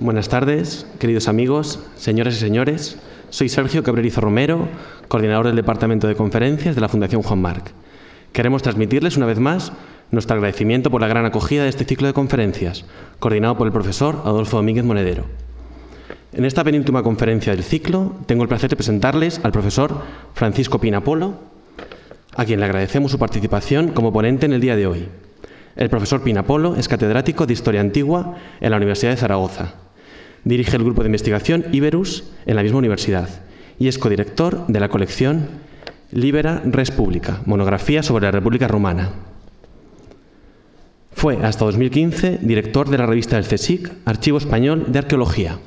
Buenas tardes, queridos amigos, señoras y señores. Soy Sergio Cabrerizo Romero, coordinador del Departamento de Conferencias de la Fundación Juan Marc. Queremos transmitirles una vez más nuestro agradecimiento por la gran acogida de este ciclo de conferencias, coordinado por el profesor Adolfo Domínguez Monedero. En esta penúltima conferencia del ciclo, tengo el placer de presentarles al profesor Francisco Pinapolo, a quien le agradecemos su participación como ponente en el día de hoy. El profesor Pinapolo es catedrático de Historia Antigua en la Universidad de Zaragoza. Dirige el grupo de investigación Iberus en la misma universidad y es codirector de la colección Libera Res Publica, monografía sobre la República Romana. Fue hasta 2015 director de la revista del CSIC, Archivo Español de Arqueología.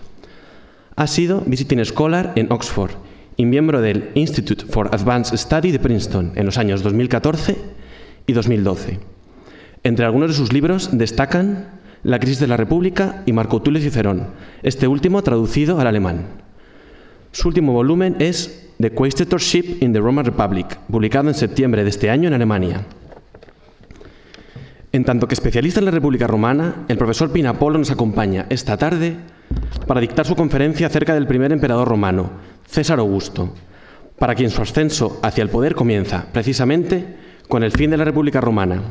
Ha sido visiting scholar en Oxford y miembro del Institute for Advanced Study de Princeton en los años 2014 y 2012. Entre algunos de sus libros destacan La crisis de la República y Marco Tulio Cicerón, este último traducido al alemán. Su último volumen es The Quaestorship in the Roman Republic, publicado en septiembre de este año en Alemania. En tanto que especialista en la República Romana, el profesor Pinapolo nos acompaña esta tarde para dictar su conferencia acerca del primer emperador romano, César Augusto, para quien su ascenso hacia el poder comienza precisamente con el fin de la República Romana.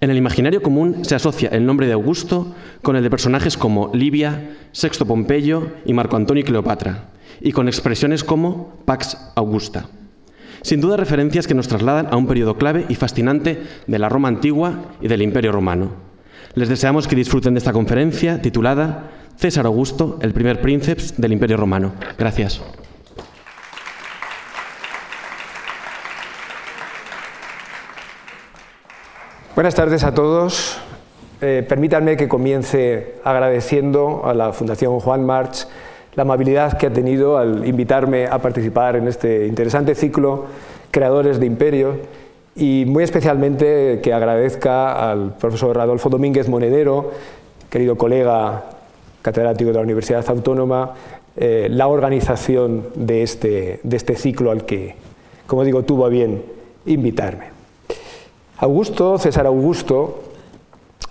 En el imaginario común se asocia el nombre de Augusto con el de personajes como Livia, Sexto Pompeyo y Marco Antonio y Cleopatra, y con expresiones como Pax Augusta. Sin duda referencias que nos trasladan a un periodo clave y fascinante de la Roma antigua y del Imperio romano. Les deseamos que disfruten de esta conferencia titulada César Augusto, el primer príncipe del Imperio romano. Gracias. Buenas tardes a todos. Eh, permítanme que comience agradeciendo a la Fundación Juan March la amabilidad que ha tenido al invitarme a participar en este interesante ciclo Creadores de Imperio y muy especialmente que agradezca al profesor Adolfo Domínguez Monedero, querido colega catedrático de la Universidad Autónoma, eh, la organización de este, de este ciclo al que, como digo, tuvo a bien invitarme. Augusto, César Augusto,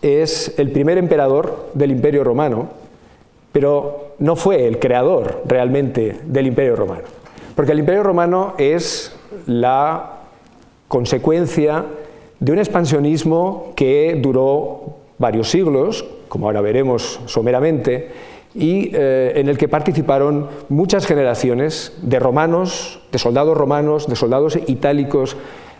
es el primer emperador del Imperio Romano, pero no fue el creador realmente del Imperio Romano, porque el Imperio Romano es la consecuencia de un expansionismo que duró varios siglos, como ahora veremos someramente, y eh, en el que participaron muchas generaciones de romanos, de soldados romanos, de soldados itálicos,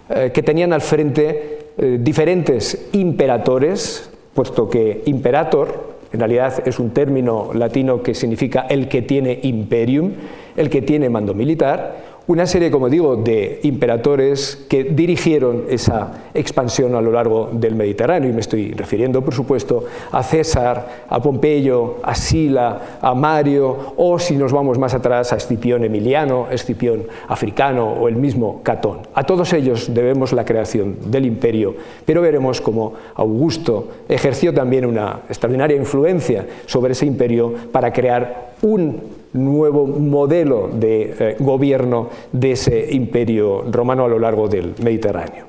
eh, que tenían al frente eh, diferentes imperatores, puesto que imperator en realidad es un término latino que significa el que tiene imperium, el que tiene mando militar, una serie, como digo, de imperatores que dirigieron esa expansión a lo largo del Mediterráneo. Y me estoy refiriendo, por supuesto, a César, a Pompeyo, a Sila, a Mario, o si nos vamos más atrás, a Escipión Emiliano, Escipión Africano o el mismo Catón. A todos ellos debemos la creación del imperio, pero veremos cómo Augusto ejerció también una extraordinaria influencia sobre ese imperio para crear un nuevo modelo de eh, gobierno de ese imperio romano a lo largo del Mediterráneo.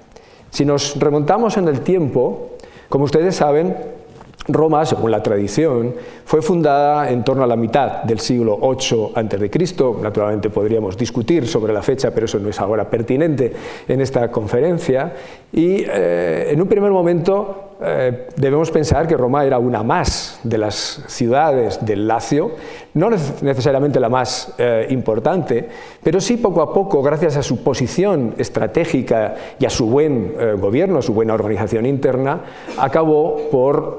Si nos remontamos en el tiempo, como ustedes saben, Roma, según la tradición, fue fundada en torno a la mitad del siglo VIII a.C. Naturalmente podríamos discutir sobre la fecha, pero eso no es ahora pertinente en esta conferencia. Y eh, en un primer momento eh, debemos pensar que Roma era una más de las ciudades del Lacio, no necesariamente la más eh, importante, pero sí poco a poco, gracias a su posición estratégica y a su buen eh, gobierno, a su buena organización interna, acabó por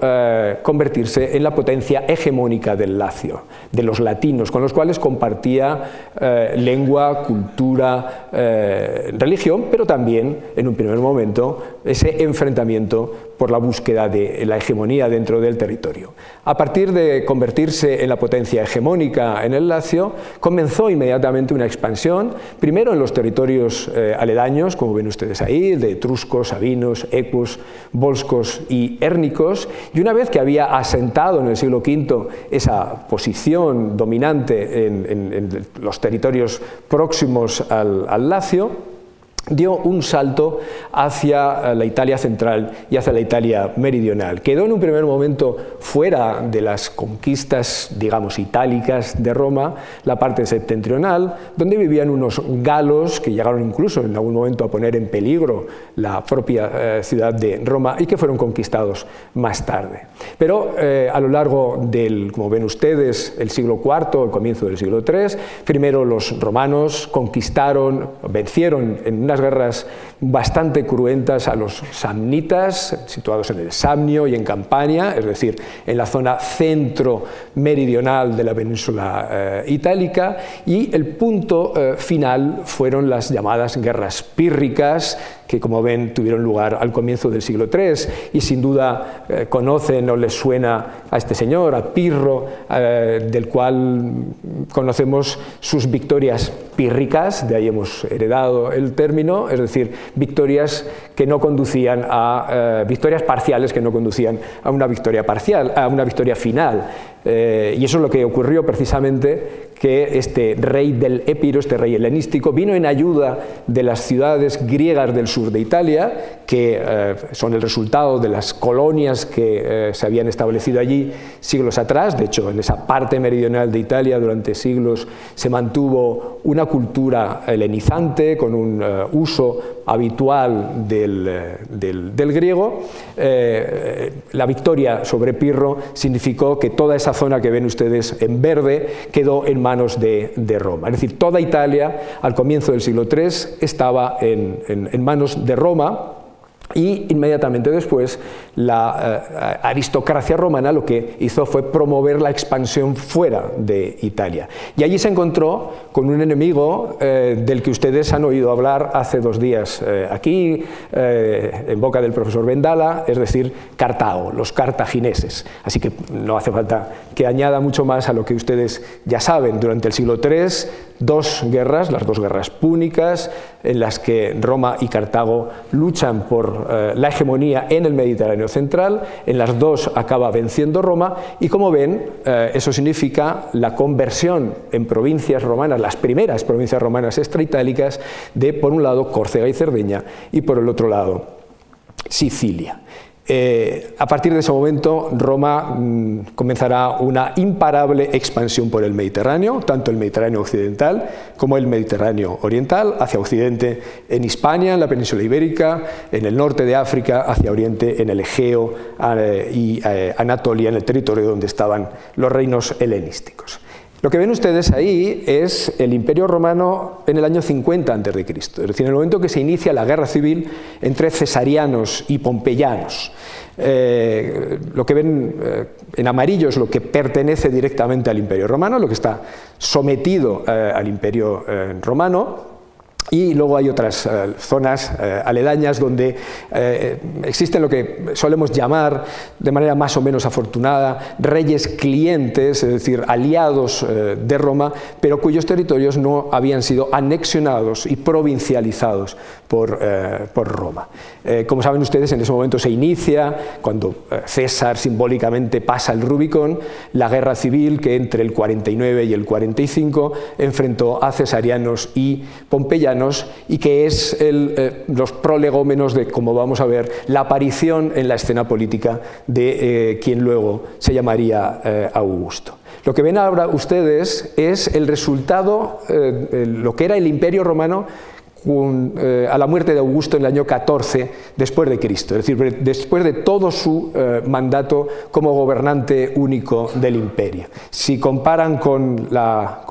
convertirse en la potencia hegemónica del Lacio, de los latinos, con los cuales compartía lengua, cultura, religión, pero también, en un primer momento, ese enfrentamiento por la búsqueda de la hegemonía dentro del territorio. A partir de convertirse en la potencia hegemónica en el Lacio, comenzó inmediatamente una expansión, primero en los territorios eh, aledaños, como ven ustedes ahí, de etruscos, sabinos, equus, volscos y hérnicos, y una vez que había asentado en el siglo V esa posición dominante en, los territorios próximos al Lacio, dio un salto hacia eh, la Italia central y hacia la Italia meridional. Quedó en un primer momento fuera de las conquistas, digamos, itálicas de Roma, la parte septentrional, donde vivían unos galos que llegaron incluso en algún momento a poner en peligro la propia eh, ciudad de Roma y que fueron conquistados más tarde. Pero eh, a lo largo del, como ven ustedes, el siglo IV, el comienzo del siglo III, primero los romanos conquistaron, vencieron en una guerras bastante cruentas a los samnitas, situados en el Samnio y en Campania, es decir, en la zona centro-meridional de la península eh, itálica, y el punto eh, final fueron las llamadas guerras pírricas, que como ven tuvieron lugar al comienzo del siglo III y sin duda eh, conocen o les suena a este señor, a Pirro, del cual conocemos sus victorias pírricas, de ahí hemos heredado el término, es decir, victorias que no conducían a eh, victorias parciales que no conducían a una victoria parcial, a una victoria final. Eh, y eso es lo que ocurrió precisamente que este rey del Épiro, este rey helenístico, vino en ayuda de las ciudades griegas del sur de Italia, que eh, son el resultado de las colonias que se habían establecido allí siglos atrás. De hecho, en esa parte meridional de Italia durante siglos se mantuvo una cultura helenizante con un uso habitual del, del, griego. la victoria sobre Pirro significó que toda esa zona que ven ustedes en verde quedó en manos de, Roma. Es decir, toda Italia al comienzo del siglo III estaba en, en manos de Roma y inmediatamente después la eh, aristocracia romana lo que hizo fue promover la expansión fuera de Italia. Y allí se encontró con un enemigo eh, del que ustedes han oído hablar hace dos días eh, aquí, en boca del profesor Vendala, es decir, Cartago, los cartagineses. Así que no hace falta que añada mucho más a lo que ustedes ya saben. Durante el siglo III, dos guerras, las dos guerras púnicas, en las que Roma y Cartago luchan por la hegemonía en el Mediterráneo central, en las dos acaba venciendo Roma y como ven, eh, eso significa la conversión en provincias romanas, las primeras provincias romanas extraitálicas, de por un lado Córcega y Cerdeña y por el otro lado Sicilia. Eh, a partir de ese momento, Roma mm, comenzará una imparable expansión por el Mediterráneo, tanto el Mediterráneo occidental como el Mediterráneo oriental, hacia occidente en Hispania, en la península ibérica, en el norte de África, hacia oriente en el Egeo eh, y eh, Anatolia, en el territorio donde estaban los reinos helenísticos. Lo que ven ustedes ahí es el Imperio Romano en el año 50 a.C., es decir, en el momento que se inicia la guerra civil entre cesarianos y pompeyanos. Eh, lo que ven eh, en amarillo es lo que pertenece directamente al Imperio Romano, lo que está sometido eh, al Imperio Romano, y luego hay otras eh, zonas eh, aledañas donde eh, existen lo que solemos llamar, de manera más o menos afortunada, reyes clientes, es decir, aliados de Roma, pero cuyos territorios no habían sido anexionados y provincializados por, por Roma. como saben ustedes, en ese momento se inicia, cuando César simbólicamente pasa el Rubicón, la guerra civil que entre el 49 y el 45 enfrentó a cesarianos y pompeyanos y que es eh, los prolegómenos de, como vamos a ver, la aparición en la escena política de eh, quien luego se llamaría eh, Augusto. Lo que ven ahora ustedes es el resultado, lo que era el imperio romano eh, a la muerte de Augusto en el año 14 después de Cristo, es decir, después de todo su eh, mandato como gobernante único del imperio. Si comparan con la,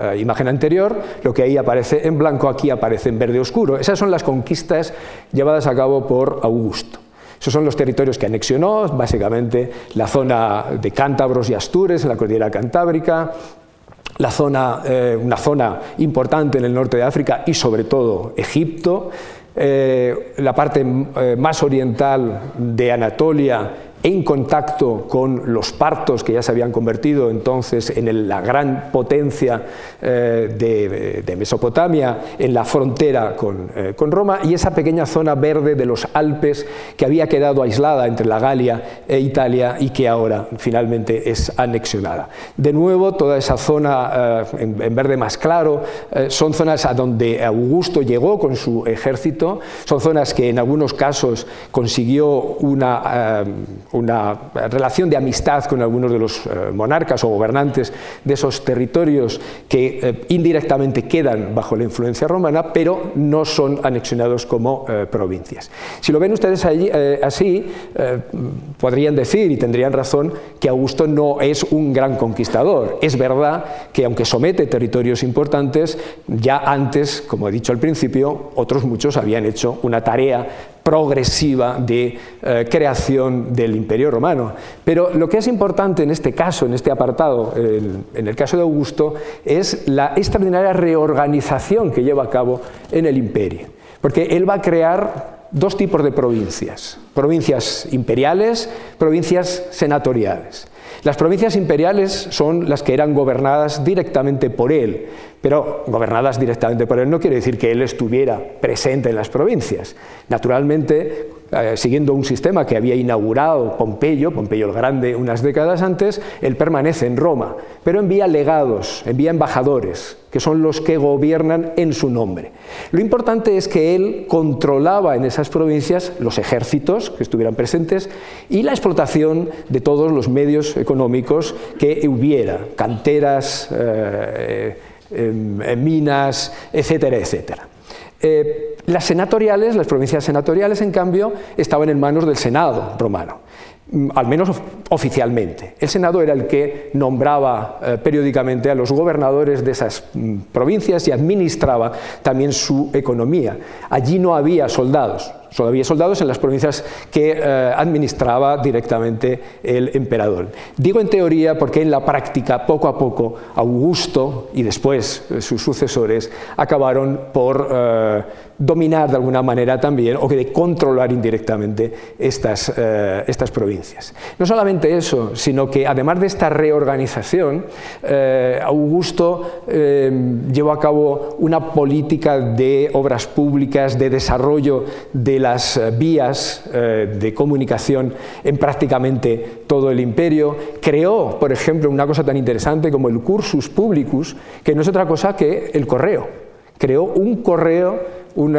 eh, imagen anterior, lo que ahí aparece en blanco aquí aparece en verde oscuro. Esas son las conquistas llevadas a cabo por Augusto. Esos son los territorios que anexionó, básicamente la zona de Cántabros y Astures, la cordillera cantábrica, la zona, eh, una zona importante en el norte de África y sobre todo Egipto, eh, la parte eh, más oriental de Anatolia en contacto con los partos que ya se habían convertido entonces en la gran potencia de, Mesopotamia, en la frontera con, con Roma, y esa pequeña zona verde de los Alpes que había quedado aislada entre la Galia e Italia y que ahora finalmente es anexionada. De nuevo, toda esa zona en, verde más claro son zonas a donde Augusto llegó con su ejército, son zonas que en algunos casos consiguió una, eh, una relación de amistad con algunos de los eh, monarcas o gobernantes de esos territorios que eh, indirectamente quedan bajo la influencia romana, pero no son anexionados como provincias. Si lo ven ustedes así, podrían decir, y tendrían razón, que Augusto no es un gran conquistador. Es verdad que aunque somete territorios importantes, ya antes, como he dicho al principio, otros muchos habían hecho una tarea progresiva de eh, creación del Imperio Romano. Pero lo que es importante en este caso, en este apartado, en el caso de Augusto, es la extraordinaria reorganización que lleva a cabo en el imperio. Porque él va a crear dos tipos de provincias, provincias imperiales, provincias senatoriales. Las provincias imperiales son las que eran gobernadas directamente por él, pero gobernadas directamente por él no quiere decir que él estuviera presente en las provincias. Naturalmente, eh, siguiendo un sistema que había inaugurado Pompeyo, Pompeyo el Grande, unas décadas antes, él permanece en Roma, pero envía legados, envía embajadores, que son los que gobiernan en su nombre. Lo importante es que él controlaba en esas provincias los ejércitos que estuvieran presentes y la explotación de todos los medios económicos que hubiera, canteras, eh, em, minas, etcétera, etcétera. Eh, las senatoriales, las provincias senatoriales, en cambio, estaban en manos del Senado romano, mm, al menos oficialmente. El Senado era el que nombraba eh, periódicamente a los gobernadores de esas mm, provincias y administraba también su economía. Allí no había soldados, Solo había soldados en las provincias que eh, administraba directamente el emperador. Digo en teoría porque en la práctica, poco a poco, Augusto y después eh, sus sucesores acabaron por eh, dominar de alguna manera también o que de controlar indirectamente estas, estas provincias. No solamente eso, sino que además de esta reorganización, Augusto llevó a cabo una política de obras públicas, de desarrollo de las eh, vías eh, de comunicación en prácticamente todo el imperio. Creó, por ejemplo, una cosa tan interesante como el cursus publicus, que no es otra cosa que el correo. Creó un correo, un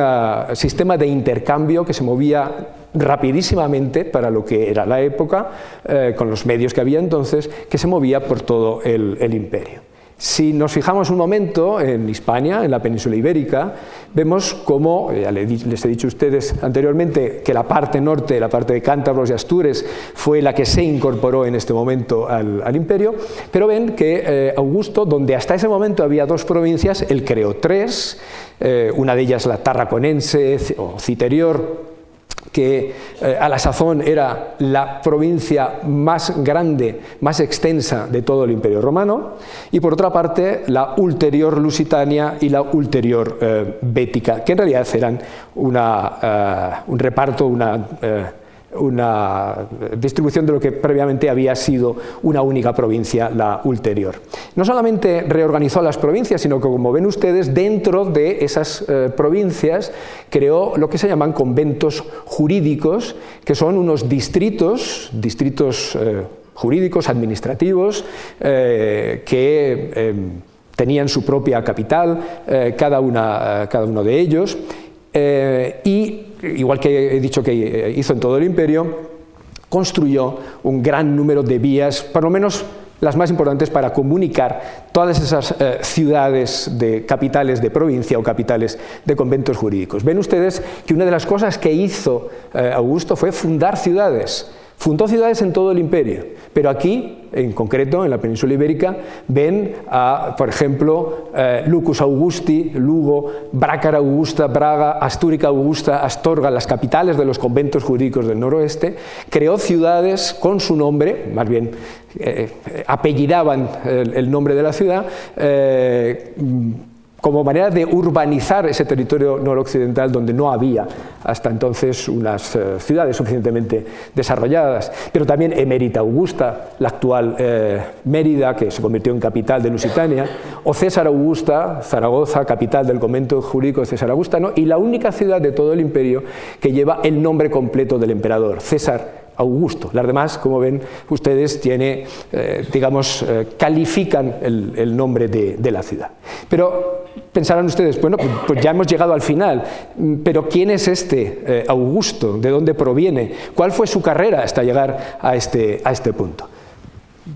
sistema de intercambio que se movía rapidísimamente para lo que era la época, eh, con los medios que había entonces, que se movía por todo el imperio. Si nos fijamos un momento en Hispania, en la península ibérica, vemos cómo, ya les he dicho a ustedes anteriormente, que la parte norte, la parte de Cántabros y Astures, fue la que se incorporó en este momento al, imperio, pero ven que eh, Augusto, donde hasta ese momento había dos provincias, él creó tres, eh, una de ellas la tarraconense o citerior, que eh, a la sazón era la provincia más grande, más extensa de todo el Imperio Romano, y por otra parte la ulterior Lusitania y la ulterior eh, Bética, que en realidad eran eh, un reparto, una una distribución de lo que previamente había sido una única provincia, la ulterior. No solamente reorganizó las provincias, sino que, como ven ustedes, dentro de esas eh, provincias creó lo que se llaman conventos jurídicos, que son unos distritos, distritos eh, jurídicos, administrativos, eh, que tenían su propia capital, cada, una, cada uno de ellos, y igual que he dicho que hizo en todo el imperio, construyó un gran número de vías, por lo menos las más importantes para comunicar todas esas eh, ciudades de capitales de provincia o capitales de conventos jurídicos. Ven ustedes que una de las cosas que hizo eh, Augusto fue fundar ciudades. Fundó ciudades en todo el imperio, pero aquí, en concreto, en la península ibérica, ven por ejemplo, eh, Lucus Augusti, Lugo, Brácara Augusta, Braga, Astúrica Augusta, Astorga, las capitales de los conventos jurídicos del noroeste, creó ciudades con su nombre, más bien eh, apellidaban el, nombre de la ciudad, eh, como manera de urbanizar ese territorio noroccidental donde no había hasta entonces unas eh, ciudades suficientemente desarrolladas. Pero también Emérita Augusta, la actual eh, Mérida, que se convirtió en capital de Lusitania, o César Augusta, Zaragoza, capital del convento jurídico de César Augustano, y la única ciudad de todo el imperio que lleva el nombre completo del emperador, César Augusto. Las demás, como ven ustedes, tiene, eh, digamos, califican el, nombre de, de, la ciudad. Pero pensarán ustedes, bueno, pues, pues ya hemos llegado al final, pero ¿quién es este eh, Augusto? ¿De dónde proviene? ¿Cuál fue su carrera hasta llegar a este, a este punto?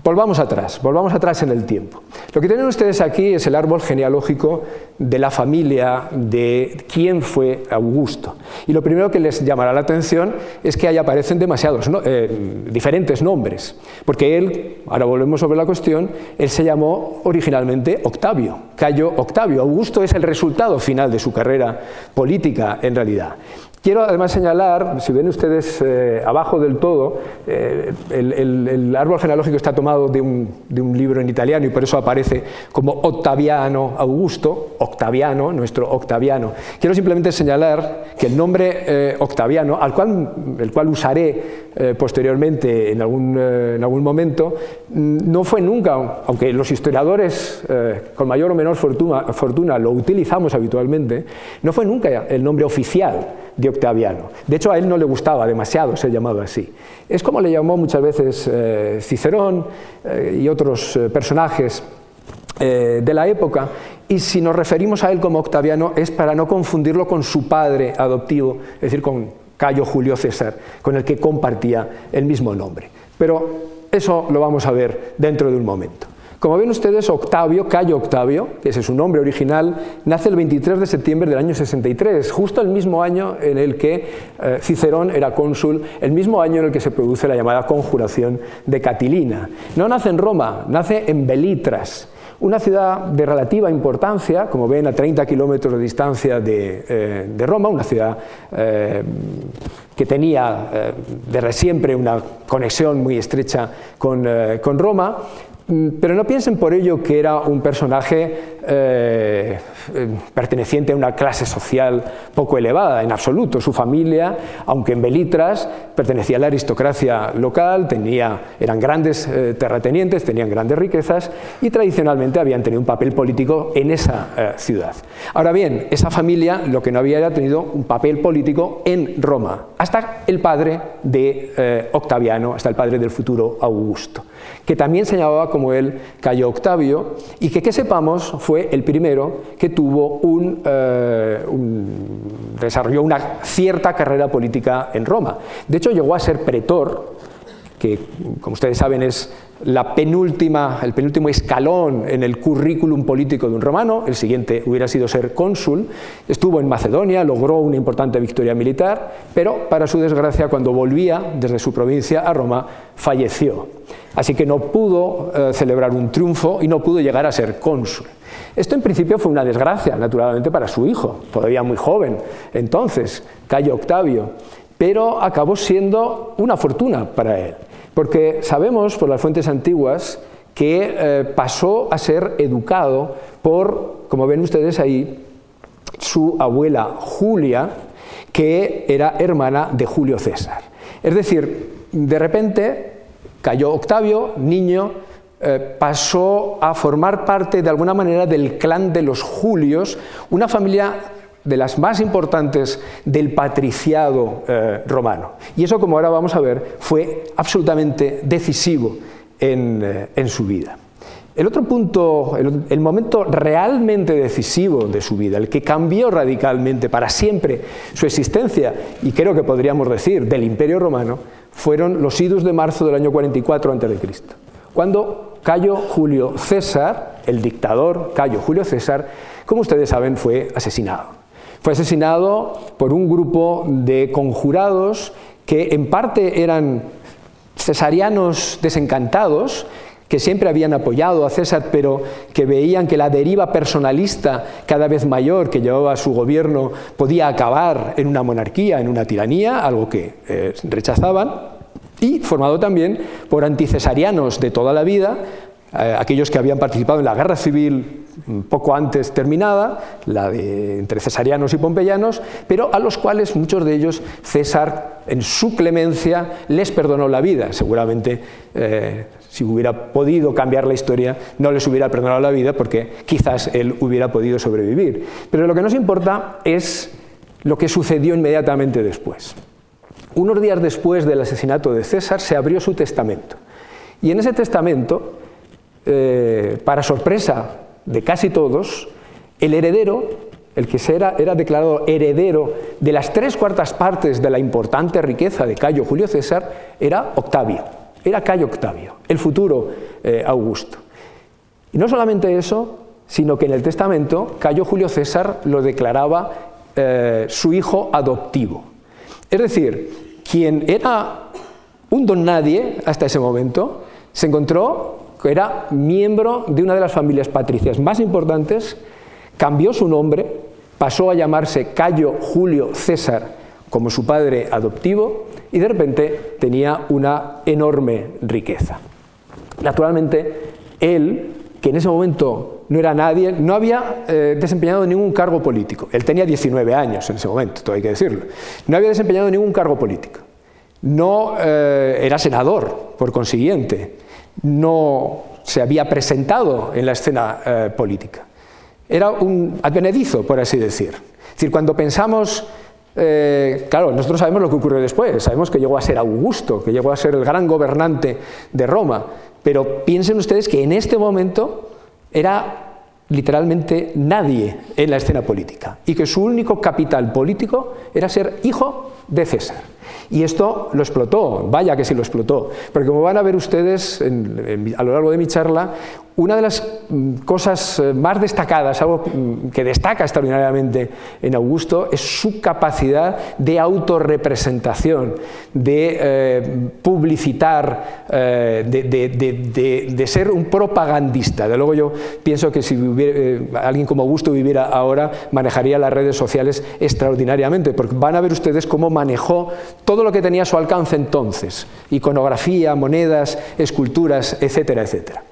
Volvamos atrás, volvamos atrás en el tiempo. Lo que tienen ustedes aquí es el árbol genealógico de la familia de quién fue Augusto. Y lo primero que les llamará la atención es que ahí aparecen demasiados, eh, diferentes nombres, porque él, ahora volvemos sobre la cuestión, él se llamó originalmente Octavio, Cayo Octavio. Augusto es el resultado final de su carrera política en realidad. Quiero además señalar, si ven ustedes eh, abajo del todo, eh, el, árbol genealógico está tomado de un, libro en italiano y por eso aparece como Octaviano Augusto, Octaviano, nuestro Octaviano. Quiero simplemente señalar que el nombre eh, Octaviano, al cual, el cual usaré posteriormente en algún, en algún momento, mm, no fue nunca, aunque los historiadores con mayor o menor fortuna, fortuna lo utilizamos habitualmente, no fue nunca el nombre oficial de Octaviano. De hecho, a él no le gustaba demasiado ser llamado así. Es como le llamó muchas veces eh, Cicerón eh, y otros eh, personajes de la época, y si nos referimos a él como Octaviano es para no confundirlo con su padre adoptivo, es decir, con Cayo Julio César, con el que compartía el mismo nombre. Pero eso lo vamos a ver dentro de un momento. Como ven ustedes, Octavio, Cayo Octavio, que ese es su nombre original, nace el 23 de septiembre del año 63, justo el mismo año en el que eh, Cicerón era cónsul, el mismo año en el que se produce la llamada conjuración de Catilina. No nace en Roma, nace en Belitras, una ciudad de relativa importancia, como ven a 30 kilómetros de distancia de, eh, Roma, una ciudad eh, que tenía desde siempre una conexión muy estrecha con, con Roma, pero no piensen por ello que era un personaje eh, eh, perteneciente a una clase social poco elevada, en absoluto. Su familia, aunque en Belitras, pertenecía a la aristocracia local, tenía, eran grandes eh, terratenientes, tenían grandes riquezas y tradicionalmente habían tenido un papel político en esa ciudad. Ahora bien, esa familia lo que no había era tenido un papel político en Roma, hasta el padre de Octaviano, hasta el padre del futuro Augusto que también se llamaba como él Cayo Octavio, y que, que sepamos, fue el primero que tuvo un, eh, desarrolló una cierta carrera política en Roma. De hecho, llegó a ser pretor, que como ustedes saben es la penúltima, el penúltimo escalón en el currículum político de un romano, el siguiente hubiera sido ser cónsul, estuvo en Macedonia, logró una importante victoria militar, pero para su desgracia cuando volvía desde su provincia a Roma falleció. Así que no pudo eh, celebrar un triunfo y no pudo llegar a ser cónsul. Esto en principio fue una desgracia, naturalmente, para su hijo, todavía muy joven, entonces, Cayo Octavio, pero acabó siendo una fortuna para él. Porque sabemos por las fuentes antiguas que eh, pasó a ser educado por, como ven ustedes ahí, su abuela Julia, que era hermana de Julio César. Es decir, de repente cayó Octavio, niño, eh, pasó a formar parte de alguna manera del clan de los Julios, una familia de las más importantes del patriciado eh, romano. Y eso, como ahora vamos a ver, fue absolutamente decisivo en, eh, su vida. El otro punto, el, momento realmente decisivo de su vida, el que cambió radicalmente para siempre su existencia, y creo que podríamos decir del Imperio Romano, fueron los idus de marzo del año 44 a.C., cuando Cayo Julio César, el dictador Cayo Julio César, como ustedes saben, fue asesinado. Fue asesinado por un grupo de conjurados que en parte eran cesarianos desencantados, que siempre habían apoyado a César, pero que veían que la deriva personalista cada vez mayor que llevaba su gobierno podía acabar en una monarquía, en una tiranía, algo que eh, rechazaban, y formado también por anticesarianos de toda la vida, eh, aquellos que habían participado en la guerra civil poco antes terminada, la de entre cesarianos y pompeyanos, pero a los cuales muchos de ellos César, en su clemencia, les perdonó la vida. Seguramente, eh, si hubiera podido cambiar la historia, no les hubiera perdonado la vida porque quizás él hubiera podido sobrevivir. Pero lo que nos importa es lo que sucedió inmediatamente después. Unos días después del asesinato de César se abrió su testamento. Y en ese testamento, eh, para sorpresa de casi todos, el heredero, el que era, era declarado heredero de las tres cuartas partes de la importante riqueza de Cayo Julio César, era Octavio, era Cayo Octavio, el futuro eh, Augusto. Y no solamente eso, sino que en el testamento Cayo Julio César lo declaraba eh, su hijo adoptivo. Es decir, quien era un don nadie hasta ese momento, se encontró que era miembro de una de las familias patricias más importantes, cambió su nombre, pasó a llamarse Cayo Julio César como su padre adoptivo y de repente tenía una enorme riqueza. Naturalmente, él, que en ese momento no era nadie, no había eh, desempeñado ningún cargo político. Él tenía 19 años en ese momento, todo hay que decirlo. No había desempeñado ningún cargo político. No eh, era senador, por consiguiente no se había presentado en la escena eh, política. Era un advenedizo, por así decir. Es decir, cuando pensamos, eh, claro, nosotros sabemos lo que ocurrió después, sabemos que llegó a ser Augusto, que llegó a ser el gran gobernante de Roma, pero piensen ustedes que en este momento era literalmente nadie en la escena política y que su único capital político era ser hijo de César. Y esto lo explotó, vaya que sí lo explotó, porque como van a ver ustedes a lo largo de mi charla, una de las mm, cosas eh, más destacadas, algo mm, que destaca extraordinariamente en Augusto, es su capacidad de autorrepresentación, de eh, publicitar, eh, de, ser un propagandista. De luego yo pienso que si alguien como Augusto viviera ahora, manejaría las redes sociales extraordinariamente, porque van a ver ustedes cómo manejó todo lo que tenía su alcance entonces, iconografía, monedas, esculturas, etcétera, etcétera.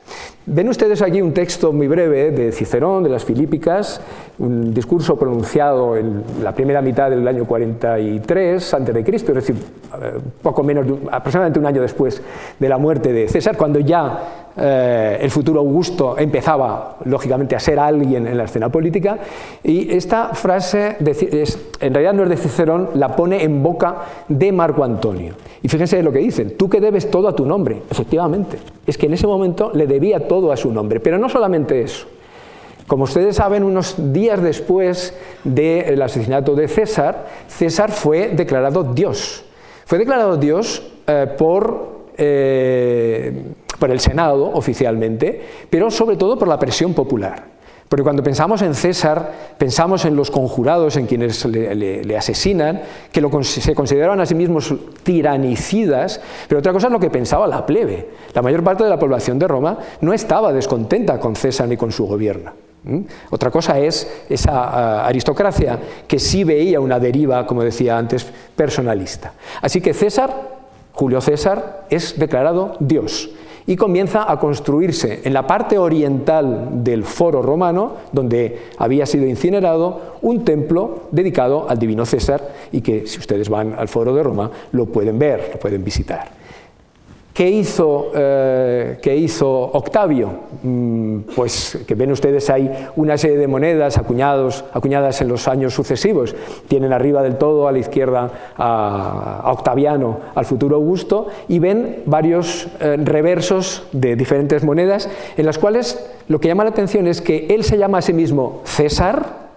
Ven ustedes aquí un texto muy breve de Cicerón, de las Filípicas, un discurso pronunciado en la primera mitad del año 43 a.C., es decir, eh, poco menos, aproximadamente un año después de la muerte de César, cuando ya eh, el futuro Augusto empezaba, lógicamente, a ser alguien en la escena política. Y esta frase, en realidad no es de Cicerón, la pone en boca de Marco Antonio. Y fíjense lo que dicen, tú que debes todo a tu nombre. Efectivamente, es que en ese momento le debía todo a su nombre. Pero no solamente eso. Como ustedes saben, unos días después del asesinato de César, César fue declarado Dios. Fue declarado Dios eh, por eh, por el Senado oficialmente, pero sobre todo por la presión popular. Porque cuando pensamos en César, pensamos en los conjurados, en quienes le, asesinan, que se consideraban a sí mismos tiranicidas, pero otra cosa es lo que pensaba la plebe. La mayor parte de la población de Roma no estaba descontenta con César ni con su gobierno. Otra cosa es esa ah, aristocracia que sí veía una deriva, como decía antes, personalista. Así que César, Julio César, es declarado Dios y comienza a construirse en la parte oriental del foro romano, donde había sido incinerado, un templo dedicado al divino César y que si ustedes van al foro de Roma lo pueden ver, lo pueden visitar. ¿Qué hizo, eh, hizo Octavio? Mm, pues que ven ustedes hay una serie de monedas acuñados, acuñadas en los años sucesivos. Tienen arriba del todo, a la izquierda, a, Octaviano, al futuro Augusto, y ven varios eh, reversos de diferentes monedas en las cuales lo que llama la atención es que él se llama a sí mismo César,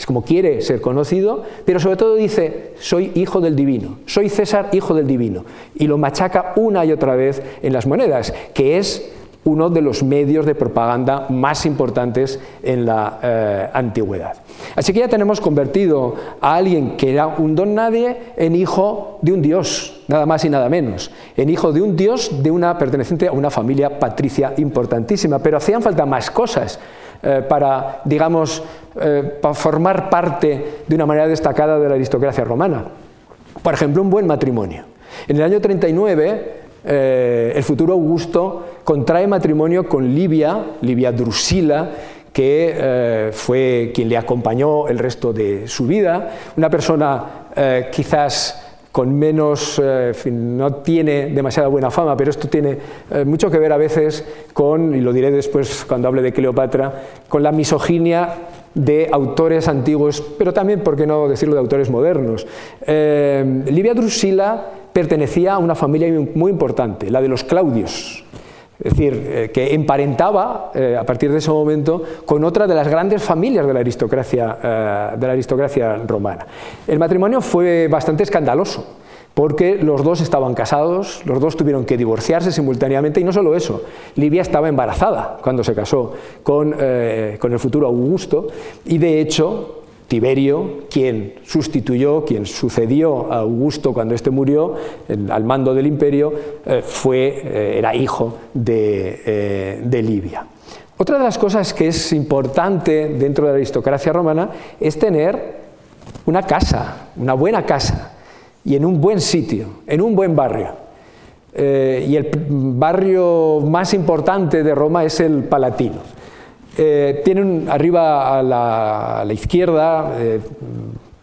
es como quiere ser conocido, pero sobre todo dice, soy hijo del divino, soy César, hijo del divino. Y lo machaca una y otra vez en las monedas, que es uno de los medios de propaganda más importantes en la eh, antigüedad. Así que ya tenemos convertido a alguien que era un don nadie en hijo de un dios, nada más y nada menos, en hijo de un dios de una perteneciente a una familia patricia importantísima, pero hacían falta más cosas eh, para, digamos, eh, para formar parte de una manera destacada de la aristocracia romana. Por ejemplo, un buen matrimonio. En el año 39, eh, el futuro Augusto contrae matrimonio con Livia, Livia Drusila, que eh, fue quien le acompañó el resto de su vida, una persona eh, quizás con menos, no tiene demasiada buena fama, pero esto tiene mucho que ver a veces con, y lo diré después cuando hable de Cleopatra, con la misoginia de autores antiguos, pero también, por qué no decirlo, de autores modernos. Livia Drusila pertenecía a una familia muy importante, la de los Claudios. Es decir, eh, que emparentaba eh, a partir de ese momento con otra de las grandes familias de la, aristocracia, eh, de la aristocracia romana. El matrimonio fue bastante escandaloso porque los dos estaban casados, los dos tuvieron que divorciarse simultáneamente y no solo eso, Livia estaba embarazada cuando se casó con, con el futuro Augusto y de hecho Tiberio, quien sustituyó, quien sucedió a Augusto cuando éste murió al mando del imperio, eh, fue, eh, era hijo de, eh, de Libia. Otra de las cosas que es importante dentro de la aristocracia romana es tener una casa, una buena casa, y en un buen sitio, en un buen barrio. y el barrio más importante de Roma es el Palatino. Eh, tienen arriba a la, izquierda, eh,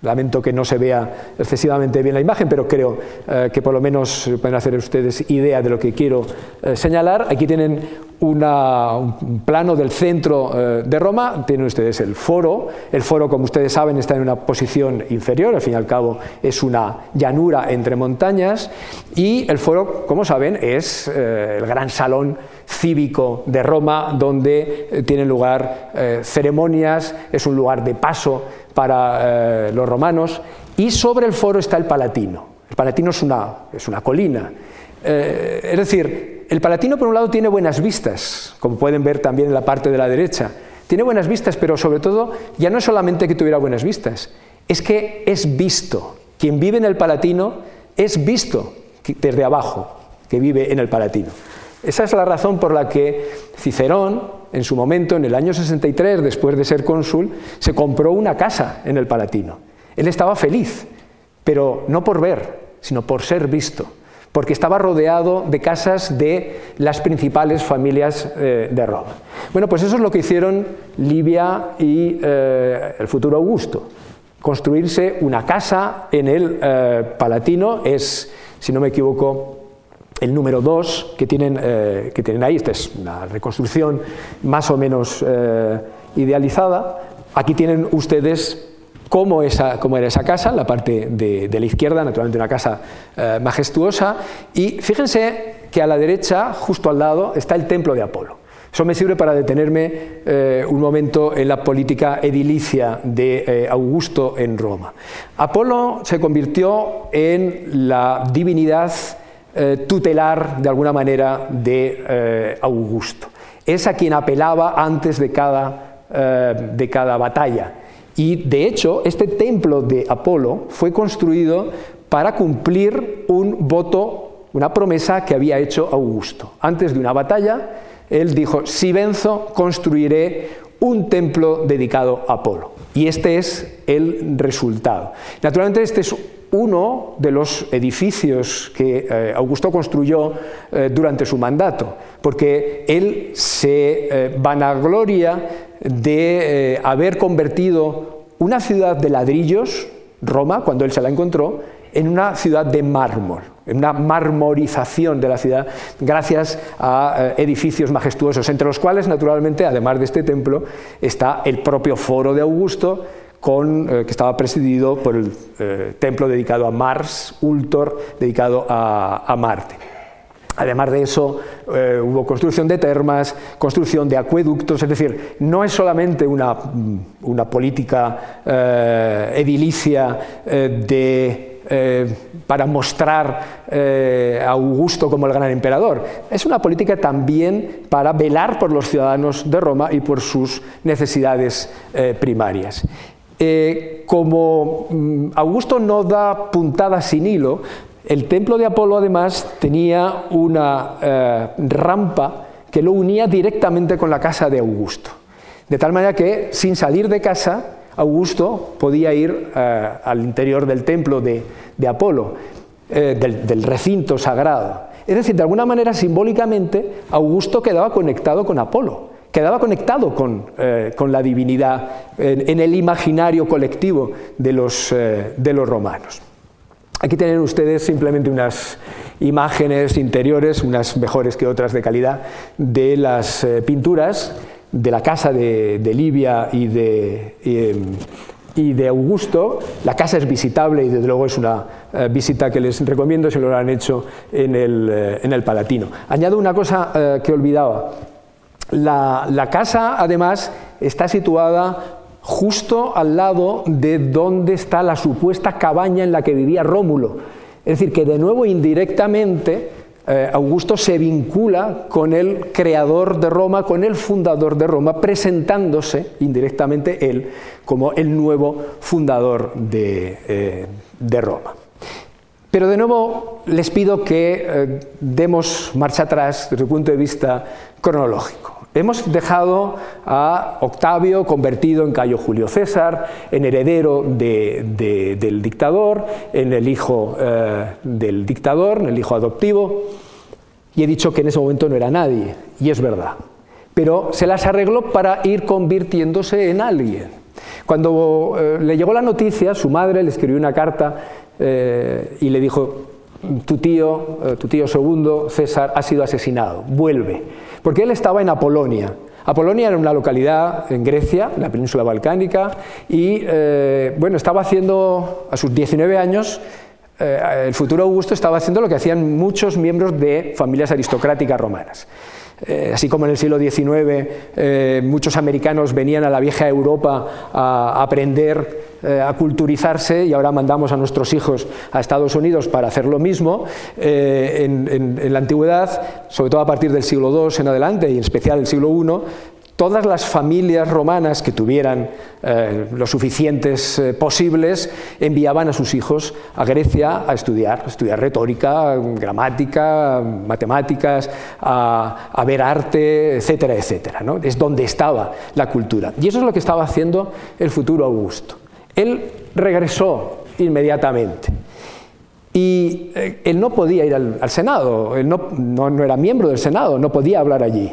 lamento que no se vea excesivamente bien la imagen, pero creo eh, que por lo menos pueden hacer ustedes idea de lo que quiero señalar. Aquí tienen un plano del centro de Roma, tienen ustedes el foro. El foro, como ustedes saben, está en una posición inferior, al fin y al cabo es una llanura entre montañas. Y el foro, como saben, es el gran salón cívico de Roma, donde eh, tienen lugar eh, ceremonias, es un lugar de paso para eh, los romanos, y sobre el foro está el Palatino. El Palatino es una, es una colina. es decir, el Palatino por un lado tiene buenas vistas, como pueden ver también en la parte de la derecha. Tiene buenas vistas, pero sobre todo ya no es solamente que tuviera buenas vistas, es que es visto. Quien vive en el Palatino es visto desde abajo, que vive en el Palatino. Esa es la razón por la que Cicerón, en su momento, en el año 63, después de ser cónsul, se compró una casa en el Palatino. Él estaba feliz, pero no por ver, sino por ser visto, porque estaba rodeado de casas de las principales familias eh, de Roma. Bueno, pues eso es lo que hicieron Livia y eh, el futuro Augusto. Construirse una casa en el eh, Palatino es, si no me equivoco, el número 2 que, tienen, eh, que tienen ahí, esta es una reconstrucción más o menos eh, idealizada. Aquí tienen ustedes cómo, era esa casa, la parte de, la izquierda, naturalmente una casa eh, majestuosa, y fíjense que a la derecha, justo al lado, está el templo de Apolo. Eso me sirve para detenerme un momento en la política edilicia de Augusto en Roma. Apolo se convirtió en la divinidad eh, tutelar de alguna manera de eh, Augusto. Es a quien apelaba antes de cada, eh, de cada batalla. Y de hecho, este templo de Apolo fue construido para cumplir un voto, una promesa que había hecho Augusto. Antes de una batalla, él dijo, si venzo, construiré un templo dedicado a Apolo. Y este es el resultado. Naturalmente, este es uno de los edificios que eh, Augusto construyó eh, durante su mandato, porque él se eh, vanagloria de haber convertido una ciudad de ladrillos, Roma, cuando él se la encontró, en una ciudad de mármol, en una marmorización de la ciudad, gracias a edificios majestuosos, entre los cuales, naturalmente, además de este templo, está el propio foro de Augusto, eh, que estaba presidido por el eh, templo dedicado a Mars, Ultor, dedicado a, Marte. Además de eso, eh, hubo construcción de termas, construcción de acueductos, es decir, no es solamente una, mm, política edilicia de, para mostrar a Augusto como el gran emperador. Es una política también para velar por los ciudadanos de Roma y por sus necesidades primarias. Eh, como mm, Augusto no da puntadas sin hilo, el templo de Apolo además tenía una eh, rampa que lo unía directamente con la casa de Augusto. De tal manera que sin salir de casa, Augusto podía ir eh, al interior del templo de, Apolo, del, recinto sagrado. Es decir, de alguna manera simbólicamente, Augusto quedaba conectado con Apolo quedaba conectado con, la divinidad en, el imaginario colectivo de los, de los romanos. Aquí tienen ustedes simplemente unas imágenes interiores, unas mejores que otras de calidad, de las pinturas de la casa de, Livia y de, y de Augusto. La casa es visitable y desde luego es una eh, visita que les recomiendo si lo han hecho en el, eh, en el Palatino. Añado una cosa eh, que olvidaba. La, casa además está situada justo al lado de donde está la supuesta cabaña en la que vivía Rómulo. Es decir, que de nuevo indirectamente eh, Augusto se vincula con el creador de Roma, con el fundador de Roma, presentándose indirectamente él como el nuevo fundador de, eh, Roma. Pero de nuevo les pido que eh, demos marcha atrás desde el punto de vista cronológico. Hemos dejado a Octavio convertido en Cayo Julio César, en heredero del dictador, en el hijo eh, del dictador, en el hijo adoptivo, y he dicho que en ese momento no era nadie, y es verdad. Pero se las arregló para ir convirtiéndose en alguien. Cuando eh, le llegó la noticia, su madre le escribió una carta eh, y le dijo, tu tío, tu tío segundo, César, ha sido asesinado, vuelve porque él estaba en Apolonia. Apolonia era una localidad en Grecia, en la península balcánica, y eh, bueno, estaba haciendo, a sus 19 años, eh, el futuro Augusto estaba haciendo lo que hacían muchos miembros de familias aristocráticas romanas. Eh, así como en el siglo XIX muchos americanos venían a la vieja Europa a aprender eh, a culturizarse y ahora mandamos a nuestros hijos a Estados Unidos para hacer lo mismo. Eh, en, la antigüedad, sobre todo a partir del siglo II en adelante y en especial el siglo I, todas las familias romanas que tuvieran eh, lo suficientes posibles enviaban a sus hijos a Grecia a estudiar, estudiar retórica, gramática, matemáticas, a, ver arte, etcétera, etcétera. ¿no? Es donde estaba la cultura. Y eso es lo que estaba haciendo el futuro Augusto. Él regresó inmediatamente. Y eh, él no podía ir al, Senado, él no, era miembro del Senado, no podía hablar allí,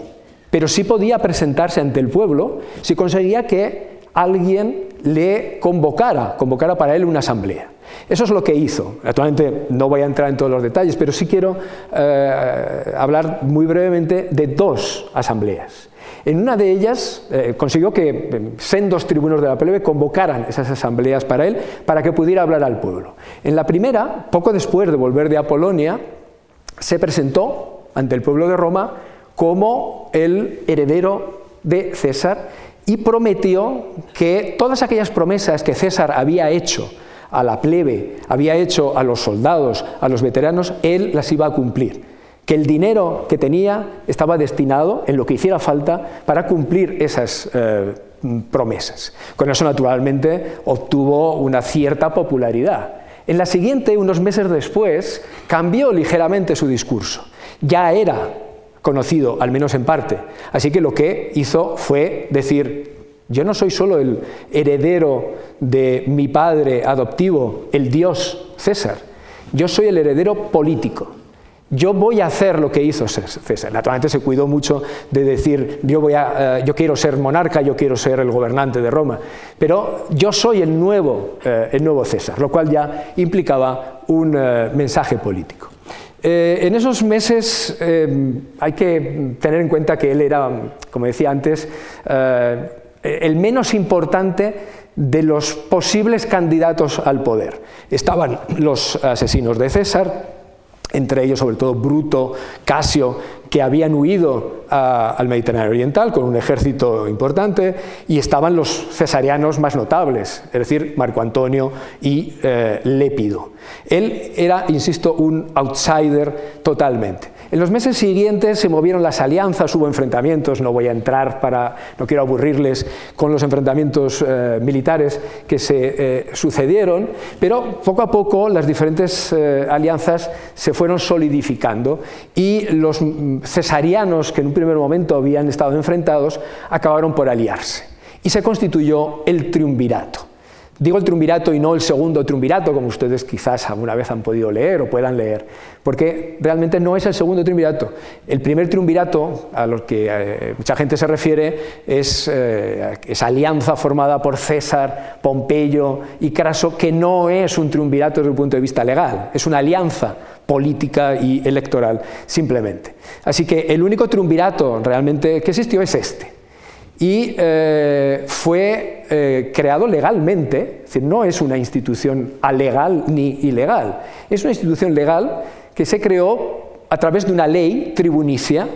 pero sí podía presentarse ante el pueblo si conseguía que alguien le convocara, convocara para él una asamblea. Eso es lo que hizo. Actualmente no voy a entrar en todos los detalles, pero sí quiero eh, hablar muy brevemente de dos asambleas. En una de ellas eh, consiguió que eh, sendos tribunos de la plebe convocaran esas asambleas para él, para que pudiera hablar al pueblo. En la primera, poco después de volver de Apolonia, se presentó ante el pueblo de Roma como el heredero de César y prometió que todas aquellas promesas que César había hecho a la plebe, había hecho a los soldados, a los veteranos, él las iba a cumplir que el dinero que tenía estaba destinado, en lo que hiciera falta, para cumplir esas eh, promesas. Con eso, naturalmente, obtuvo una cierta popularidad. En la siguiente, unos meses después, cambió ligeramente su discurso. Ya era conocido, al menos en parte. Así que lo que hizo fue decir, yo no soy solo el heredero de mi padre adoptivo, el dios César, yo soy el heredero político yo voy a hacer lo que hizo César. Naturalmente se cuidó mucho de decir, yo, voy a, eh, yo quiero ser monarca, yo quiero ser el gobernante de Roma, pero yo soy el nuevo, eh, el nuevo César, lo cual ya implicaba un eh, mensaje político. En esos meses hay que tener en cuenta que él era, como decía antes, el menos importante de los posibles candidatos al poder. Estaban los asesinos de César, entre ellos sobre todo Bruto, Casio, que habían huido al Mediterráneo Oriental con un ejército importante, y estaban los cesarianos más notables, es decir, Marco Antonio y eh, Lépido. Él era, insisto, un outsider totalmente. En los meses siguientes se movieron las alianzas, hubo enfrentamientos, no voy a entrar para, no quiero aburrirles con los enfrentamientos eh, militares que se eh, sucedieron, pero poco a poco las diferentes eh, alianzas se fueron solidificando y los cesarianos que en un primer momento habían estado enfrentados acabaron por aliarse y se constituyó el triunvirato. Digo el triunvirato y no el segundo triunvirato, como ustedes quizás alguna vez han podido leer o puedan leer, porque realmente no es el segundo triunvirato. El primer triunvirato, a lo que eh, mucha gente se refiere, es eh, esa alianza formada por César, Pompeyo y Craso, que no es un triunvirato desde el punto de vista legal, es una alianza política y electoral, simplemente. Así que el único triunvirato realmente que existió es este y eh, fue eh, creado legalmente, es decir, no es una institución alegal ni ilegal, es una institución legal que se creó a través de una ley tribunicia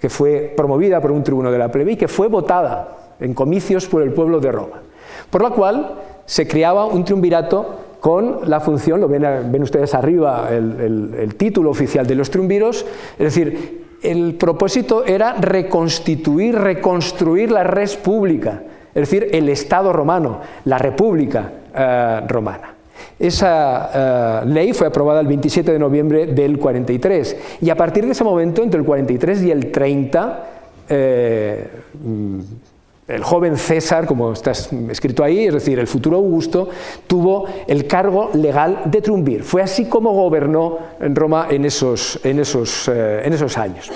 que fue promovida por un tribuno de la plebe y que fue votada en comicios por el pueblo de Roma, por la cual se creaba un triunvirato con la función, lo ven, ustedes arriba, el, el título oficial de los triunviros, es decir, el propósito era reconstituir, reconstruir la res pública, es decir, el Estado romano, la República eh, romana. Esa eh, ley fue aprobada el 27 de noviembre del 43 y a partir de ese momento, entre el 43 y el 30, el joven César, como está escrito ahí, es decir, el futuro Augusto, tuvo el cargo legal de triunvir. Fue así como gobernó en Roma en esos, en esos, eh, en esos años.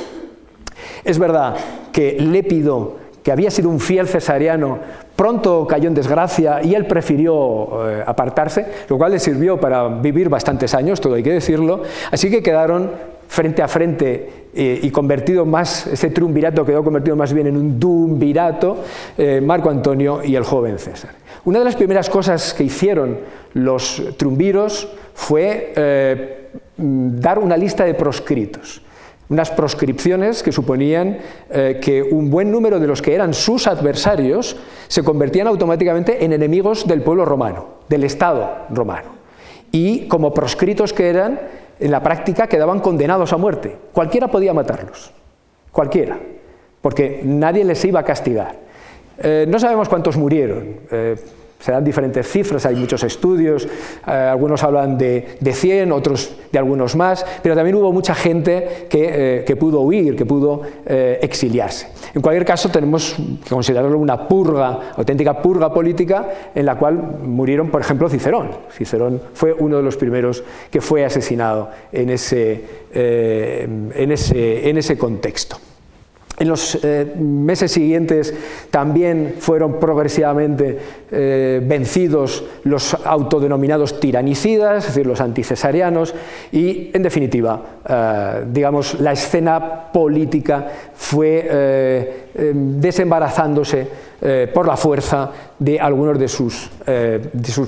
Es verdad que Lépido, que había sido un fiel cesariano, pronto cayó en desgracia y él prefirió eh, apartarse, lo cual le sirvió para vivir bastantes años, todo hay que decirlo, así que quedaron frente a frente eh, y convertido más, ese triunvirato quedó convertido más bien en un duumvirato, eh, Marco Antonio y el joven César. Una de las primeras cosas que hicieron los triunviros fue eh, dar una lista de proscritos, unas proscripciones que suponían que un buen número de los que eran sus adversarios se convertían automáticamente en enemigos del pueblo romano, del Estado romano. Y como proscritos que eran, en la práctica quedaban condenados a muerte. Cualquiera podía matarlos, cualquiera, porque nadie les iba a castigar. Eh, no sabemos cuántos murieron. Eh, se dan diferentes cifras, hay muchos estudios, eh, algunos hablan de, de, 100, otros de algunos más, pero también hubo mucha gente que, que pudo huir, que pudo exiliarse. En cualquier caso, tenemos que considerarlo una purga, auténtica purga política, en la cual murieron, por ejemplo, Cicerón. Cicerón fue uno de los primeros que fue asesinado en ese, en ese, en ese contexto. En los eh, meses siguientes también fueron progresivamente eh, vencidos los autodenominados tiranicidas, es decir, los anticesarianos, y en definitiva, eh, digamos, la escena política fue desembarazándose por la fuerza de algunos de sus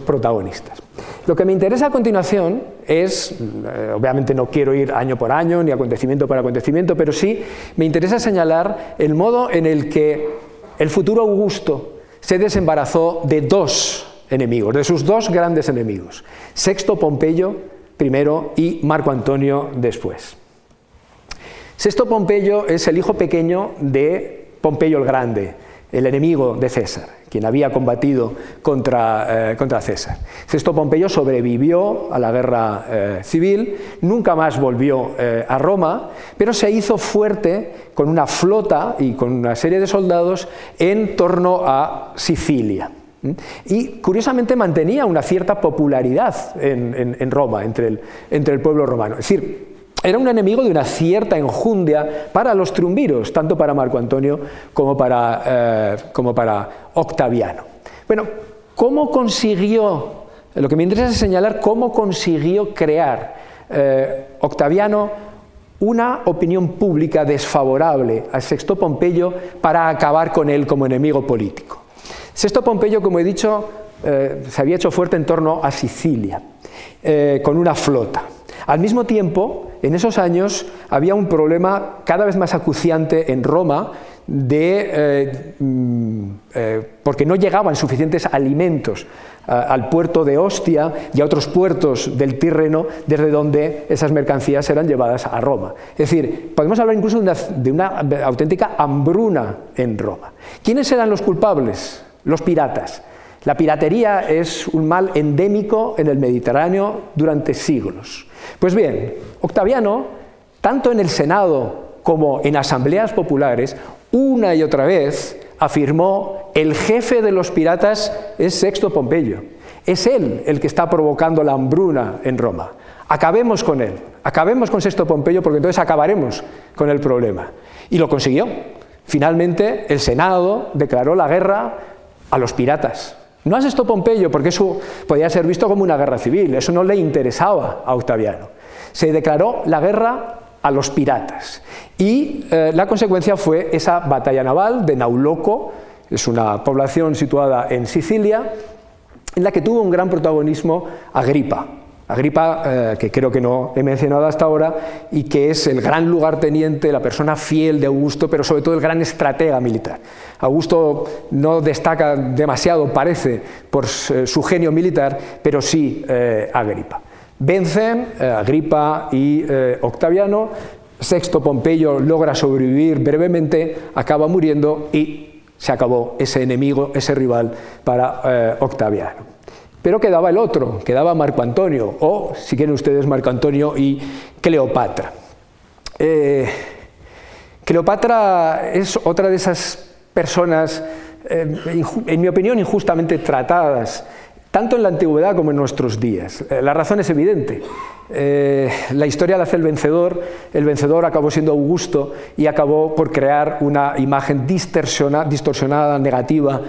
protagonistas. Lo que me interesa a continuación es, eh, obviamente no quiero ir año por año ni acontecimiento por acontecimiento, pero sí me interesa señalar el modo en el que el futuro Augusto se desembarazó de dos enemigos, de sus dos grandes enemigos, Sexto Pompeyo primero y Marco Antonio después. Sexto Pompeyo es el hijo pequeño de Pompeyo el Grande, el enemigo de César, quien había combatido contra, eh, contra César. Sexto Pompeyo sobrevivió a la guerra eh, civil, nunca más volvió eh, a Roma, pero se hizo fuerte con una flota y con una serie de soldados en torno a Sicilia. Y curiosamente mantenía una cierta popularidad en, Roma, entre el, entre el pueblo romano. Es decir, era un enemigo de una cierta enjundia para los triunviros, tanto para Marco Antonio como para, eh, como para Octaviano. Bueno, ¿cómo consiguió, lo que me interesa es señalar cómo consiguió crear eh, Octaviano una opinión pública desfavorable a Sexto Pompeyo para acabar con él como enemigo político? Sexto Pompeyo, como he dicho, eh, se había hecho fuerte en torno a Sicilia, con una flota. Al mismo tiempo, en esos años había un problema cada vez más acuciante en Roma de, eh, mm, eh, porque no llegaban suficientes alimentos al puerto de Ostia y a otros puertos del Tirreno desde donde esas mercancías eran llevadas a Roma. Es decir, podemos hablar incluso de una auténtica hambruna en Roma. ¿Quiénes eran los culpables? Los piratas. La piratería es un mal endémico en el Mediterráneo durante siglos. Pues bien, Octaviano, tanto en el Senado como en asambleas populares, una y otra vez afirmó el jefe de los piratas es Sexto Pompeyo. Es él el que está provocando la hambruna en Roma. Acabemos con él, acabemos con Sexto Pompeyo porque entonces acabaremos con el problema. Y lo consiguió. Finalmente el Senado declaró la guerra a los piratas. No a Sexto Pompeyo porque eso podía ser visto como una guerra civil, eso no le interesaba a Octaviano. Se declaró la guerra a los piratas. Y eh, la consecuencia fue esa batalla naval de Nauloco, es una población situada en Sicilia, en la que tuvo un gran protagonismo Agripa. Agripa, eh, que creo que no he mencionado hasta ahora, y que es el gran lugarteniente, la persona fiel de Augusto, pero sobre todo el gran estratega militar. Augusto no destaca demasiado, parece, por su genio militar, pero sí eh, Agripa. Vencen eh, Agripa y Octaviano, Sexto Pompeyo logra sobrevivir brevemente, acaba muriendo y se acabó ese enemigo, ese rival para eh, Octaviano. Pero quedaba el otro, quedaba Marco Antonio, o si quieren ustedes Marco Antonio y Cleopatra. Eh, Cleopatra es otra de esas personas, eh, en mi opinión, injustamente tratadas tanto en la antigüedad como en nuestros días. Eh, la razón es evidente. La historia la hace el vencedor, el vencedor acabó siendo Augusto y acabó por crear una imagen distorsionada, negativa,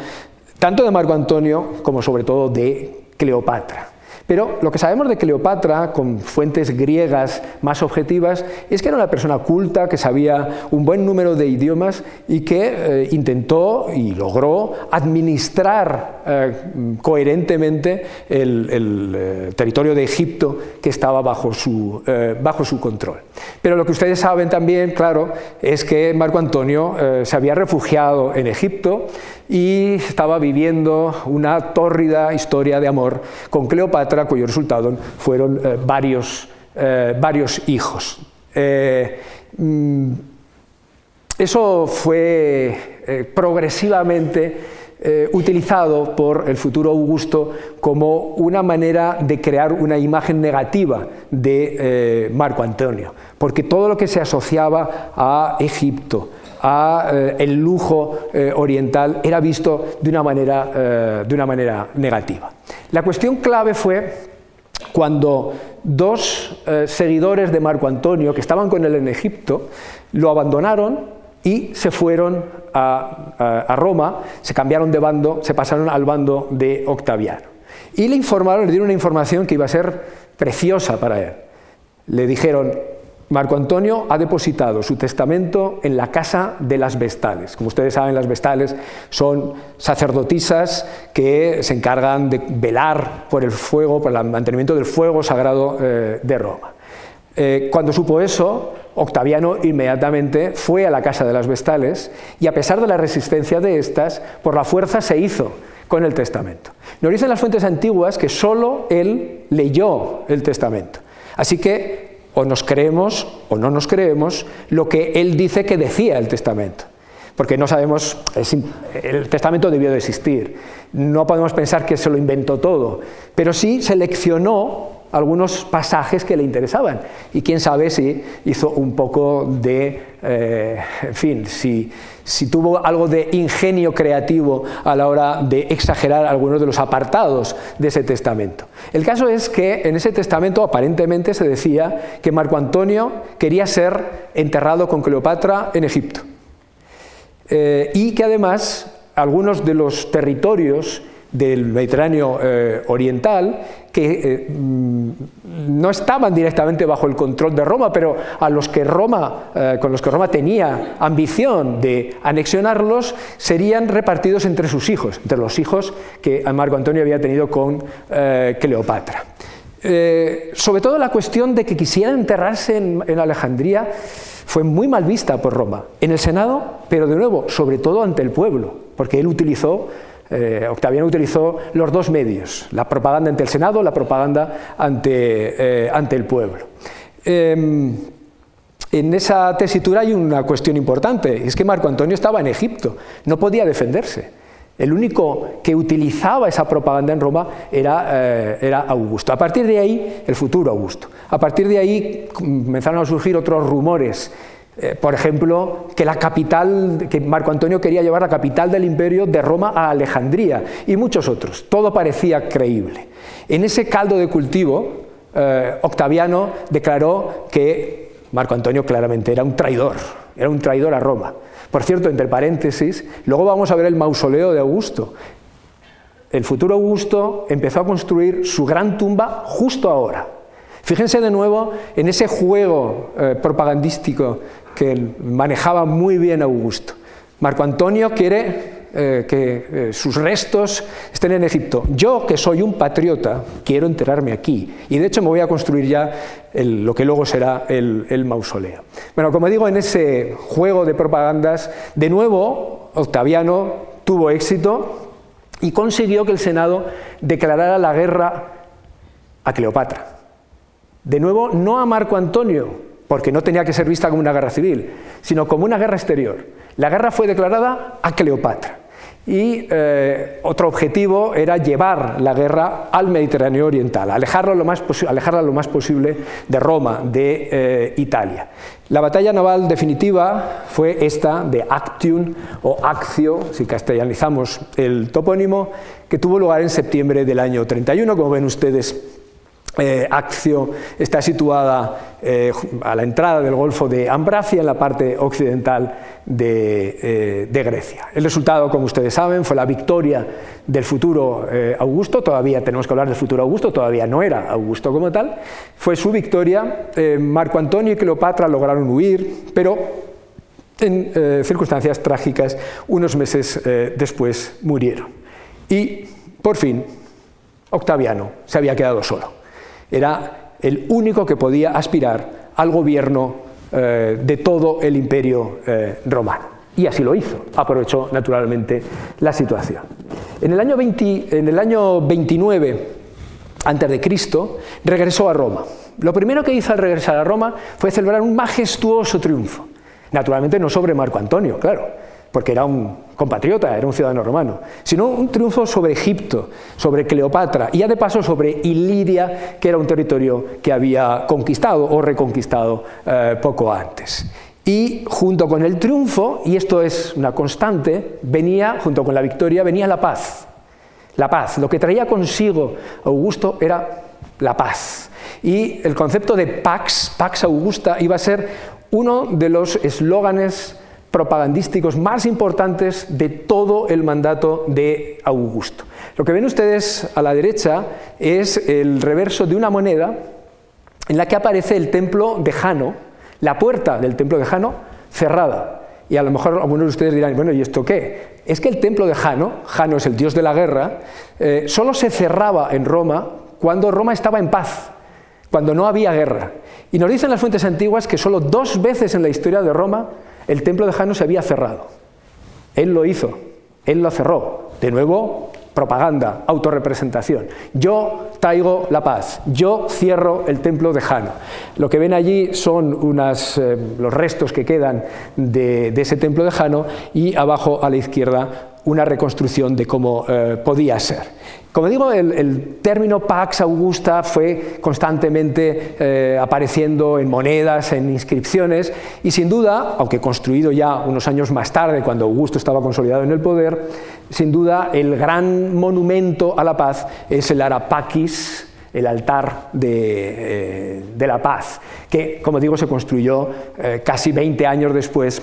tanto de Marco Antonio como sobre todo de Cleopatra. Pero lo que sabemos de Cleopatra, con fuentes griegas más objetivas, es que era una persona culta, que sabía un buen número de idiomas y que eh, intentó y logró administrar eh, coherentemente el, eh, territorio de Egipto que estaba bajo su, bajo su control. Pero lo que ustedes saben también, claro, es que Marco Antonio se había refugiado en Egipto y estaba viviendo una tórrida historia de amor con Cleopatra, cuyo resultado fueron eh, varios, eh, varios, hijos. Eh, mm, eso fue progresivamente utilizado por el futuro Augusto como una manera de crear una imagen negativa de Marco Antonio, porque todo lo que se asociaba a Egipto, a eh, el lujo eh, oriental era visto de una, manera, eh, de una manera negativa. La cuestión clave fue cuando dos seguidores de Marco Antonio, que estaban con él en Egipto, lo abandonaron y se fueron a, a, Roma, se cambiaron de bando, se pasaron al bando de Octaviano. Y le informaron, le dieron una información que iba a ser preciosa para él. Le dijeron, Marco Antonio ha depositado su testamento en la casa de las Vestales. Como ustedes saben, las Vestales son sacerdotisas que se encargan de velar por el fuego, por el mantenimiento del fuego sagrado eh, de Roma. Eh, cuando supo eso, Octaviano inmediatamente fue a la casa de las Vestales y a pesar de la resistencia de estas, por la fuerza se hizo con el testamento. Nos dicen las fuentes antiguas que solo él leyó el testamento. Así que o nos creemos o no nos creemos lo que él dice que decía el testamento. Porque no sabemos, el testamento debió de existir. No podemos pensar que se lo inventó todo, pero sí seleccionó algunos pasajes que le interesaban. Y quién sabe si hizo un poco de, eh, fin, si, si tuvo algo de ingenio creativo a la hora de exagerar algunos de los apartados de ese testamento. El caso es que en ese testamento aparentemente se decía que Marco Antonio quería ser enterrado con Cleopatra en Egipto. Eh, y que además algunos de los territorios del Mediterráneo eh, oriental que eh, mm, no estaban directamente bajo el control de Roma, pero a los que Roma, eh, con los que Roma tenía ambición de anexionarlos, serían repartidos entre sus hijos, entre los hijos que Marco Antonio había tenido con Cleopatra. sobre todo la cuestión de que quisieran enterrarse en Alejandría fue muy mal vista por Roma, en el Senado, pero de nuevo, sobre todo ante el pueblo, porque él utilizó eh, Octaviano utilizó los dos medios, la propaganda ante el Senado, la propaganda ante, eh, ante el pueblo. Em, en esa tesitura hay una cuestión importante, es que Marco Antonio estaba en Egipto, no podía defenderse. El único que utilizaba esa propaganda en Roma era, eh, era, Augusto. A partir de ahí, el futuro Augusto. A partir de ahí comenzaron a surgir otros rumores Eh, por ejemplo, que la capital, que Marco Antonio quería llevar la capital del imperio de Roma a Alejandría y muchos otros. Todo parecía creíble. En ese caldo de cultivo, eh, Octaviano declaró que Marco Antonio claramente era un traidor, era un traidor a Roma. Por cierto, entre paréntesis, luego vamos a ver el mausoleo de Augusto. El futuro Augusto empezó a construir su gran tumba justo ahora. Fíjense de nuevo en ese juego eh, propagandístico que manejaba muy bien Augusto. Marco Antonio quiere eh, que eh, sus restos estén en Egipto. Yo, que soy un patriota, quiero enterarme aquí. Y de hecho me voy a construir ya lo que luego será el, el mausoleo. Bueno, como digo, en ese juego de propagandas, de nuevo, Octaviano tuvo éxito y consiguió que el Senado declarara la guerra a Cleopatra. De nuevo, no a Marco Antonio, porque no tenía que ser vista como una guerra civil, sino como una guerra exterior. La guerra fue declarada a Cleopatra. Y eh, otro objetivo era llevar la guerra al Mediterráneo Oriental, alejarla lo más, alejarla lo más posible de Roma, de eh, Italia. La batalla naval definitiva fue esta de Actium o Accio, si castellanizamos el topónimo, que tuvo lugar en septiembre del año 31, como ven ustedes eh, Accio está situada eh, a la entrada del Golfo de Ambracia, en la parte occidental de, eh, Grecia. El resultado, como ustedes saben, fue la victoria del futuro Augusto, todavía tenemos que hablar del futuro Augusto, todavía no era Augusto como tal, fue su victoria. Marco Antonio y Cleopatra lograron huir, pero en circunstancias trágicas, unos meses después murieron. Y, por fin, Octaviano se había quedado solo. Era el único que podía aspirar al gobierno eh, de todo el imperio eh, romano. Y así lo hizo, aprovechó naturalmente la situación. En el año, 20, en el año 29 a.C., regresó a Roma. Lo primero que hizo al regresar a Roma fue celebrar un majestuoso triunfo. Naturalmente no sobre Marco Antonio, claro, porque era un compatriota, era un ciudadano romano, sino un triunfo sobre Egipto, sobre Cleopatra y ya de paso sobre Iliria, que era un territorio que había conquistado o reconquistado eh, poco antes. Y junto con el triunfo, y esto es una constante, venía, junto con la victoria, venía la paz. La paz. Lo que traía consigo Augusto era la paz. Y el concepto de Pax, Pax Augusta, iba a ser uno de los eslóganes propagandísticos más importantes de todo el mandato de Augusto. Lo que ven ustedes a la derecha es el reverso de una moneda en la que aparece el templo de Jano, la puerta del templo de Jano cerrada. Y a lo mejor algunos de ustedes dirán, bueno, ¿y esto qué? Es que el templo de Jano, Jano es el dios de la guerra, eh, solo se cerraba en Roma cuando Roma estaba en paz, cuando no había guerra. Y nos dicen las fuentes antiguas que solo dos veces en la historia de Roma el templo de Jano se había cerrado. Él lo hizo, él lo cerró. De nuevo, propaganda, autorrepresentación. Yo traigo la paz, yo cierro el templo de Jano. Lo que ven allí son unas, eh, los restos que quedan de, ese templo de Jano y abajo a la izquierda una reconstrucción de cómo eh, podía ser. Como digo, el, término Pax Augusta fue constantemente eh, apareciendo en monedas, en inscripciones, y sin duda, aunque construido ya unos años más tarde, cuando Augusto estaba consolidado en el poder, sin duda el gran monumento a la paz es el Arapaquis, el altar de, eh, la paz, que, como digo, se construyó casi 20 años después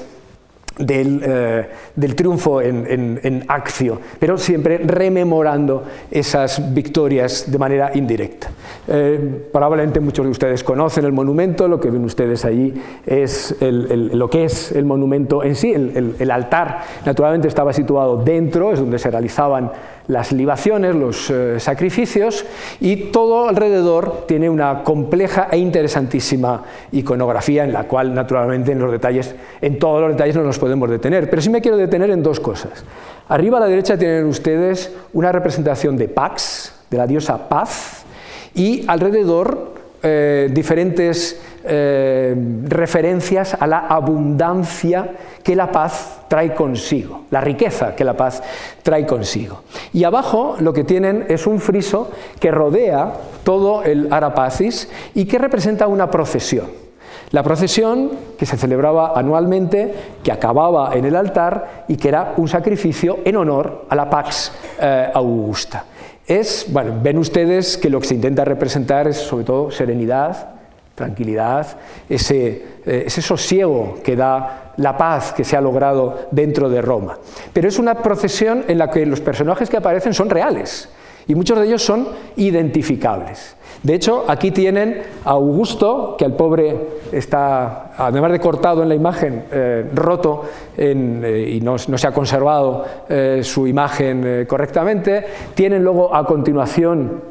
eh, del, triunfo en, en, Accio, pero siempre rememorando esas victorias de manera indirecta. Eh, probablemente muchos de ustedes conocen el monumento, lo que ven ustedes allí es lo que es el monumento en sí, el altar naturalmente estaba situado dentro, es donde se realizaban las libaciones, los eh, sacrificios, y todo alrededor tiene una compleja e interesantísima iconografía en la cual, naturalmente, en los detalles, en todos los detalles no nos podemos detener, pero sí me quiero detener en dos cosas. Arriba a la derecha tienen ustedes una representación de Pax, de la diosa Paz, y alrededor eh, diferentes eh, referencias a la abundancia que la paz trae consigo, la riqueza que la paz trae consigo. Y abajo lo que tienen es un friso que rodea todo el Arapacis y que representa una procesión. La procesión que se celebraba anualmente, que acababa en el altar y que era un sacrificio en honor a la Pax eh, Augusta. Es, bueno, ven ustedes que lo que se intenta representar es sobre todo serenidad, tranquilidad, ese, eh, ese sosiego que da la paz que se ha logrado dentro de Roma. Pero es una procesión en la que los personajes que aparecen son reales y muchos de ellos son identificables. De hecho, aquí tienen a Augusto, que el pobre está, además de cortado en la imagen, eh, roto eh, y no, se ha conservado eh, su imagen correctamente. Tienen luego a continuación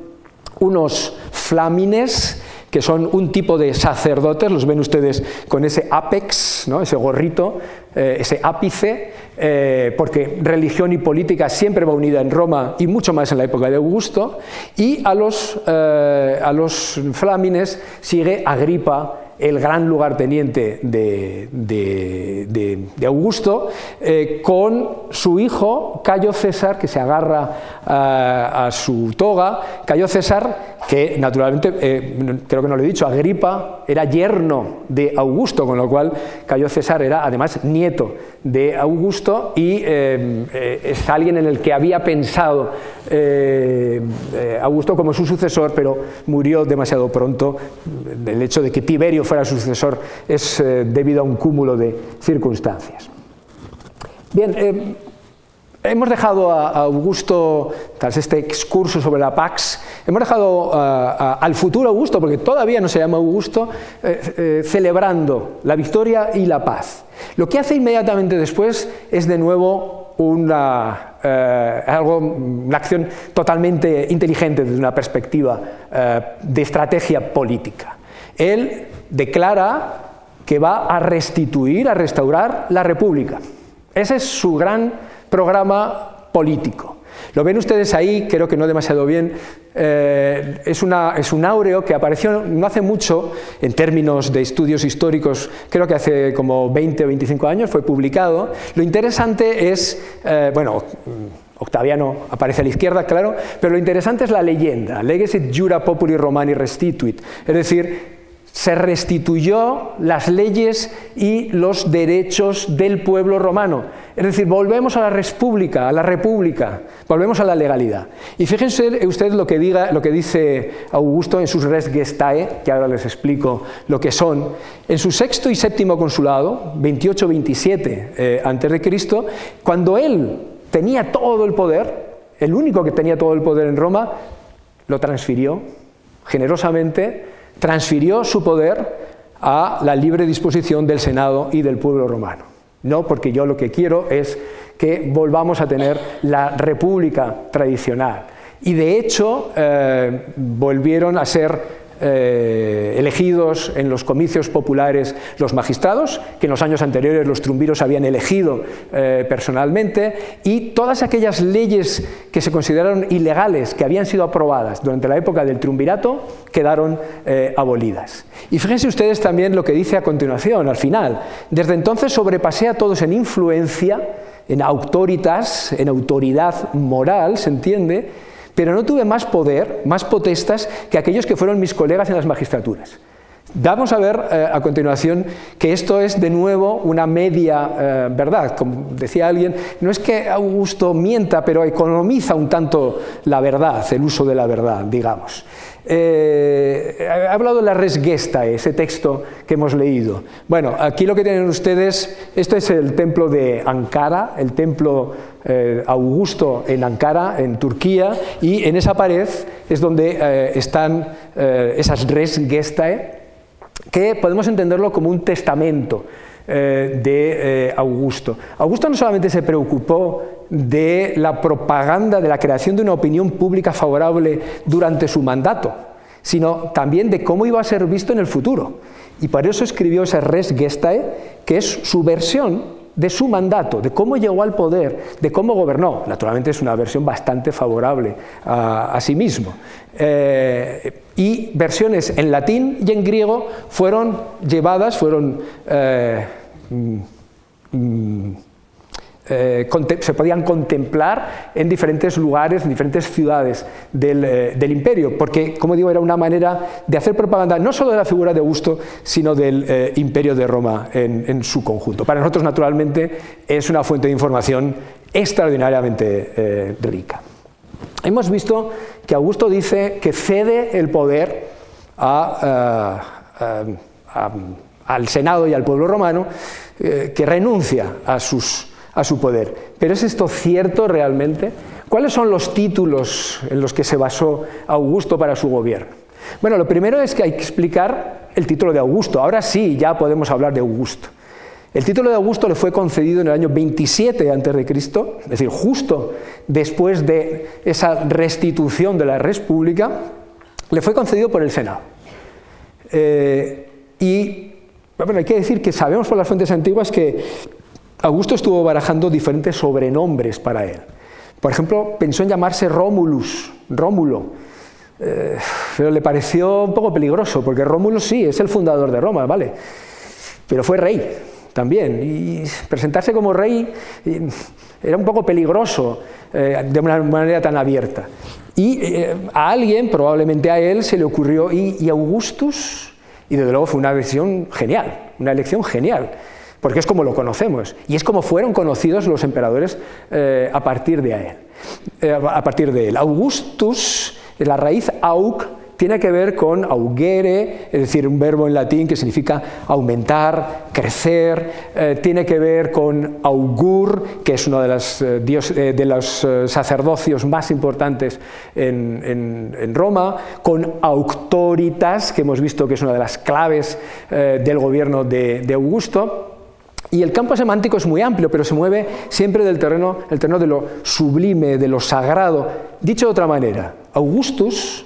unos flamines que son un tipo de sacerdotes, los ven ustedes con ese apex, ¿no? ese gorrito, eh, ese ápice, eh, porque religión y política siempre va unida en Roma y mucho más en la época de Augusto, y a los, eh, a los flamines sigue Agripa, el gran lugarteniente de, de, Augusto, con su hijo Cayo César, que se agarra a su toga, Cayo César que naturalmente, eh, creo que no lo he dicho, Agripa era yerno de Augusto, con lo cual Cayo César era además nieto de Augusto y eh, eh, es alguien en el que había pensado Augusto como su sucesor, pero murió demasiado pronto. El hecho de que Tiberio fuera su sucesor es debido a un cúmulo de circunstancias. Bien, Hemos dejado a Augusto, tras este excurso sobre la Pax, hemos dejado al futuro Augusto, porque todavía no se llama Augusto, eh, eh, celebrando la victoria y la paz. Lo que hace inmediatamente después es de nuevo una, eh, algo, una acción totalmente inteligente desde una perspectiva de estrategia política. Él declara que va a restituir, a restaurar la República. Ese es su gran programa político. Lo ven ustedes ahí, creo que no demasiado bien, eh, es, un áureo que apareció no hace mucho en términos de estudios históricos, creo que hace como 20 o 25 años fue publicado. Lo interesante es, eh, bueno, Octaviano aparece a la izquierda, claro, pero lo interesante es la leyenda, Legesit jura populi romani restituit, es decir, se restituyó las leyes y los derechos del pueblo romano. Es decir, volvemos a la república, a la república, volvemos a la legalidad. Y fíjense ustedes lo que, diga, lo que dice Augusto en sus res gestae, que ahora les explico lo que son. En su sexto y séptimo consulado, 28-27 eh, a.C., cuando él tenía todo el poder, el único que tenía todo el poder en Roma, lo transfirió generosamente transfirió su poder a la libre disposición del Senado y del pueblo romano. No porque yo lo que quiero es que volvamos a tener la república tradicional. Y de hecho eh, volvieron a ser eh, elegidos en los comicios populares los magistrados, que en los años anteriores los trumbiros habían elegido eh, personalmente, y todas aquellas leyes que se consideraron ilegales, que habían sido aprobadas durante la época del triunvirato, quedaron eh, abolidas. Y fíjense ustedes también lo que dice a continuación, al final. Desde entonces sobrepasé a todos en influencia, en autoritas, en autoridad moral, ¿se entiende? Pero no tuve más poder, más potestas que aquellos que fueron mis colegas en las magistraturas. Vamos a ver eh, a continuación que esto es de nuevo una media eh, verdad. Como decía alguien, no es que Augusto mienta, pero economiza un tanto la verdad, el uso de la verdad, digamos. Eh, he hablado de la resgesta, ese texto que hemos leído. Bueno, aquí lo que tienen ustedes, esto es el templo de Ankara, el templo eh, Augusto en Ankara, en Turquía, y en esa pared es donde eh, están esas resgestae, que podemos entenderlo como un testamento de Augusto. Augusto no solamente se preocupó de la propaganda, de la creación de una opinión pública favorable durante su mandato, sino también de cómo iba a ser visto en el futuro. Y por eso escribió ese Res Gestae, que es su versión de su mandato, de cómo llegó al poder, de cómo gobernó. Naturalmente es una versión bastante favorable a, sí mismo. Eh, y versiones en latín y en griego fueron llevadas, fueron... Eh, mm, mm, eh, se podían contemplar en diferentes lugares, en diferentes ciudades eh, del, imperio, porque, como digo, era una manera de hacer propaganda no solo de la figura de Augusto, sino del eh, imperio de Roma en, su conjunto. Para nosotros, naturalmente, es una fuente de información extraordinariamente rica. Hemos visto que Augusto dice que cede el poder al Senado y al pueblo romano, que renuncia a sus a su poder. Pero ¿es esto cierto realmente? ¿Cuáles son los títulos en los que se basó Augusto para su gobierno? Bueno, lo primero es que hay que explicar el título de Augusto. Ahora sí, ya podemos hablar de Augusto. El título de Augusto le fue concedido en el año 27 a.C., es decir, justo después de esa restitución de la República, le fue concedido por el Senado. Eh, y bueno, hay que decir que sabemos por las fuentes antiguas que Augusto estuvo barajando diferentes sobrenombres para él. Por ejemplo, pensó en llamarse Rómulus, Rómulo, eh, pero le pareció un poco peligroso, porque Rómulo sí, es el fundador de Roma, ¿vale? Pero fue rey también, y presentarse como rey era un poco peligroso eh, de una manera tan abierta. Y eh, a alguien, probablemente a él, se le ocurrió, y, y Augustus, y desde luego fue una decisión genial, una elección genial porque es como lo conocemos y es como fueron conocidos los emperadores eh, a, partir de él, eh, a partir de él. Augustus, la raíz aug, tiene que ver con augere, es decir, un verbo en latín que significa aumentar, crecer, eh, tiene que ver con augur, que es uno de, de los sacerdocios más importantes en, Roma, con auctoritas, que hemos visto que es una de las claves del gobierno de Augusto, y el campo semántico es muy amplio, pero se mueve siempre del terreno, el terreno de lo sublime, de lo sagrado. Dicho de otra manera, Augustus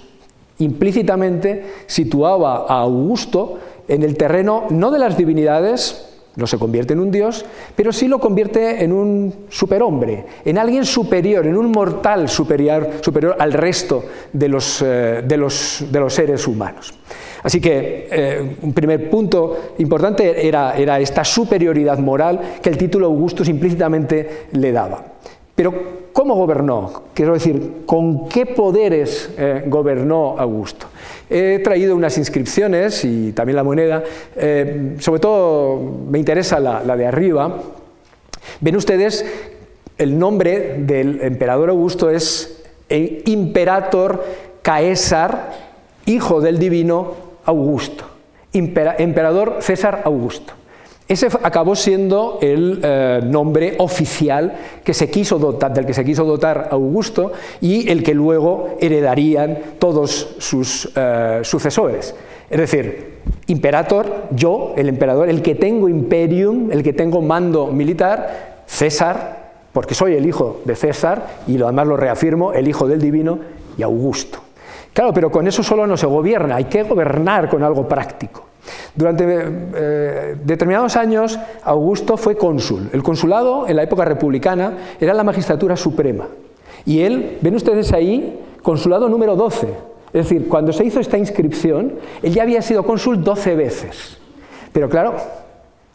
implícitamente situaba a Augusto en el terreno no de las divinidades, no se convierte en un dios, pero sí lo convierte en un superhombre, en alguien superior, en un mortal superior, superior al resto de los, eh, de los, de los seres humanos. Así que eh, un primer punto importante era, esta superioridad moral que el título Augustus implícitamente le daba. Pero ¿cómo gobernó? Quiero decir, ¿con qué poderes eh, gobernó Augusto? He traído unas inscripciones y también la moneda, eh, sobre todo me interesa la, la de arriba. Ven ustedes, el nombre del emperador Augusto es Imperator Caesar, hijo del divino Augusto, emperador César Augusto. Ese acabó siendo el eh, nombre oficial que se quiso dotar, del que se quiso dotar Augusto y el que luego heredarían todos sus eh, sucesores. Es decir, imperator, yo, el emperador, el que tengo imperium, el que tengo mando militar, César, porque soy el hijo de César y lo además lo reafirmo, el hijo del divino y Augusto. Claro, pero con eso solo no se gobierna, hay que gobernar con algo práctico. Durante eh, determinados años, Augusto fue cónsul. El consulado, en la época republicana, era la magistratura suprema. Y él, ven ustedes ahí, consulado número 12. Es decir, cuando se hizo esta inscripción, él ya había sido cónsul 12 veces. Pero claro,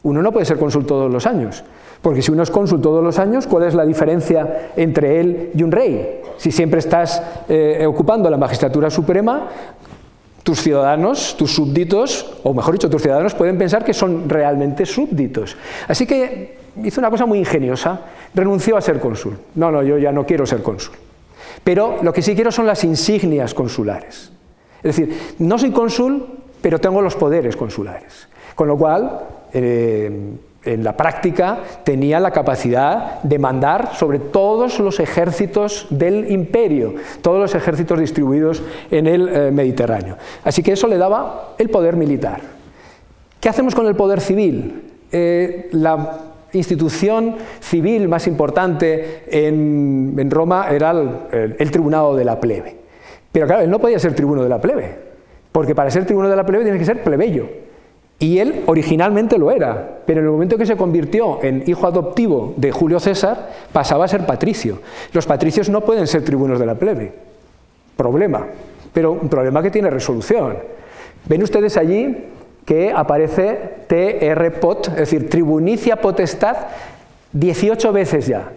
uno no puede ser cónsul todos los años. Porque si uno es cónsul todos los años, ¿cuál es la diferencia entre él y un rey? Si siempre estás eh, ocupando la magistratura suprema, tus ciudadanos, tus súbditos, o mejor dicho, tus ciudadanos pueden pensar que son realmente súbditos. Así que hizo una cosa muy ingeniosa, renunció a ser cónsul. No, no, yo ya no quiero ser cónsul. Pero lo que sí quiero son las insignias consulares. Es decir, no soy cónsul, pero tengo los poderes consulares. Con lo cual, eh, en la práctica tenía la capacidad de mandar sobre todos los ejércitos del imperio, todos los ejércitos distribuidos en el eh, Mediterráneo. Así que eso le daba el poder militar. ¿Qué hacemos con el poder civil? Eh, la institución civil más importante en, Roma era el, el tribunado de la plebe. Pero claro, él no podía ser tribuno de la plebe, porque para ser tribuno de la plebe tiene que ser plebeyo. Y él originalmente lo era, pero en el momento que se convirtió en hijo adoptivo de Julio César, pasaba a ser patricio. Los patricios no pueden ser tribunos de la plebe. Problema, pero un problema que tiene resolución. Ven ustedes allí que aparece TR pot, es decir, tribunicia potestad 18 veces ya.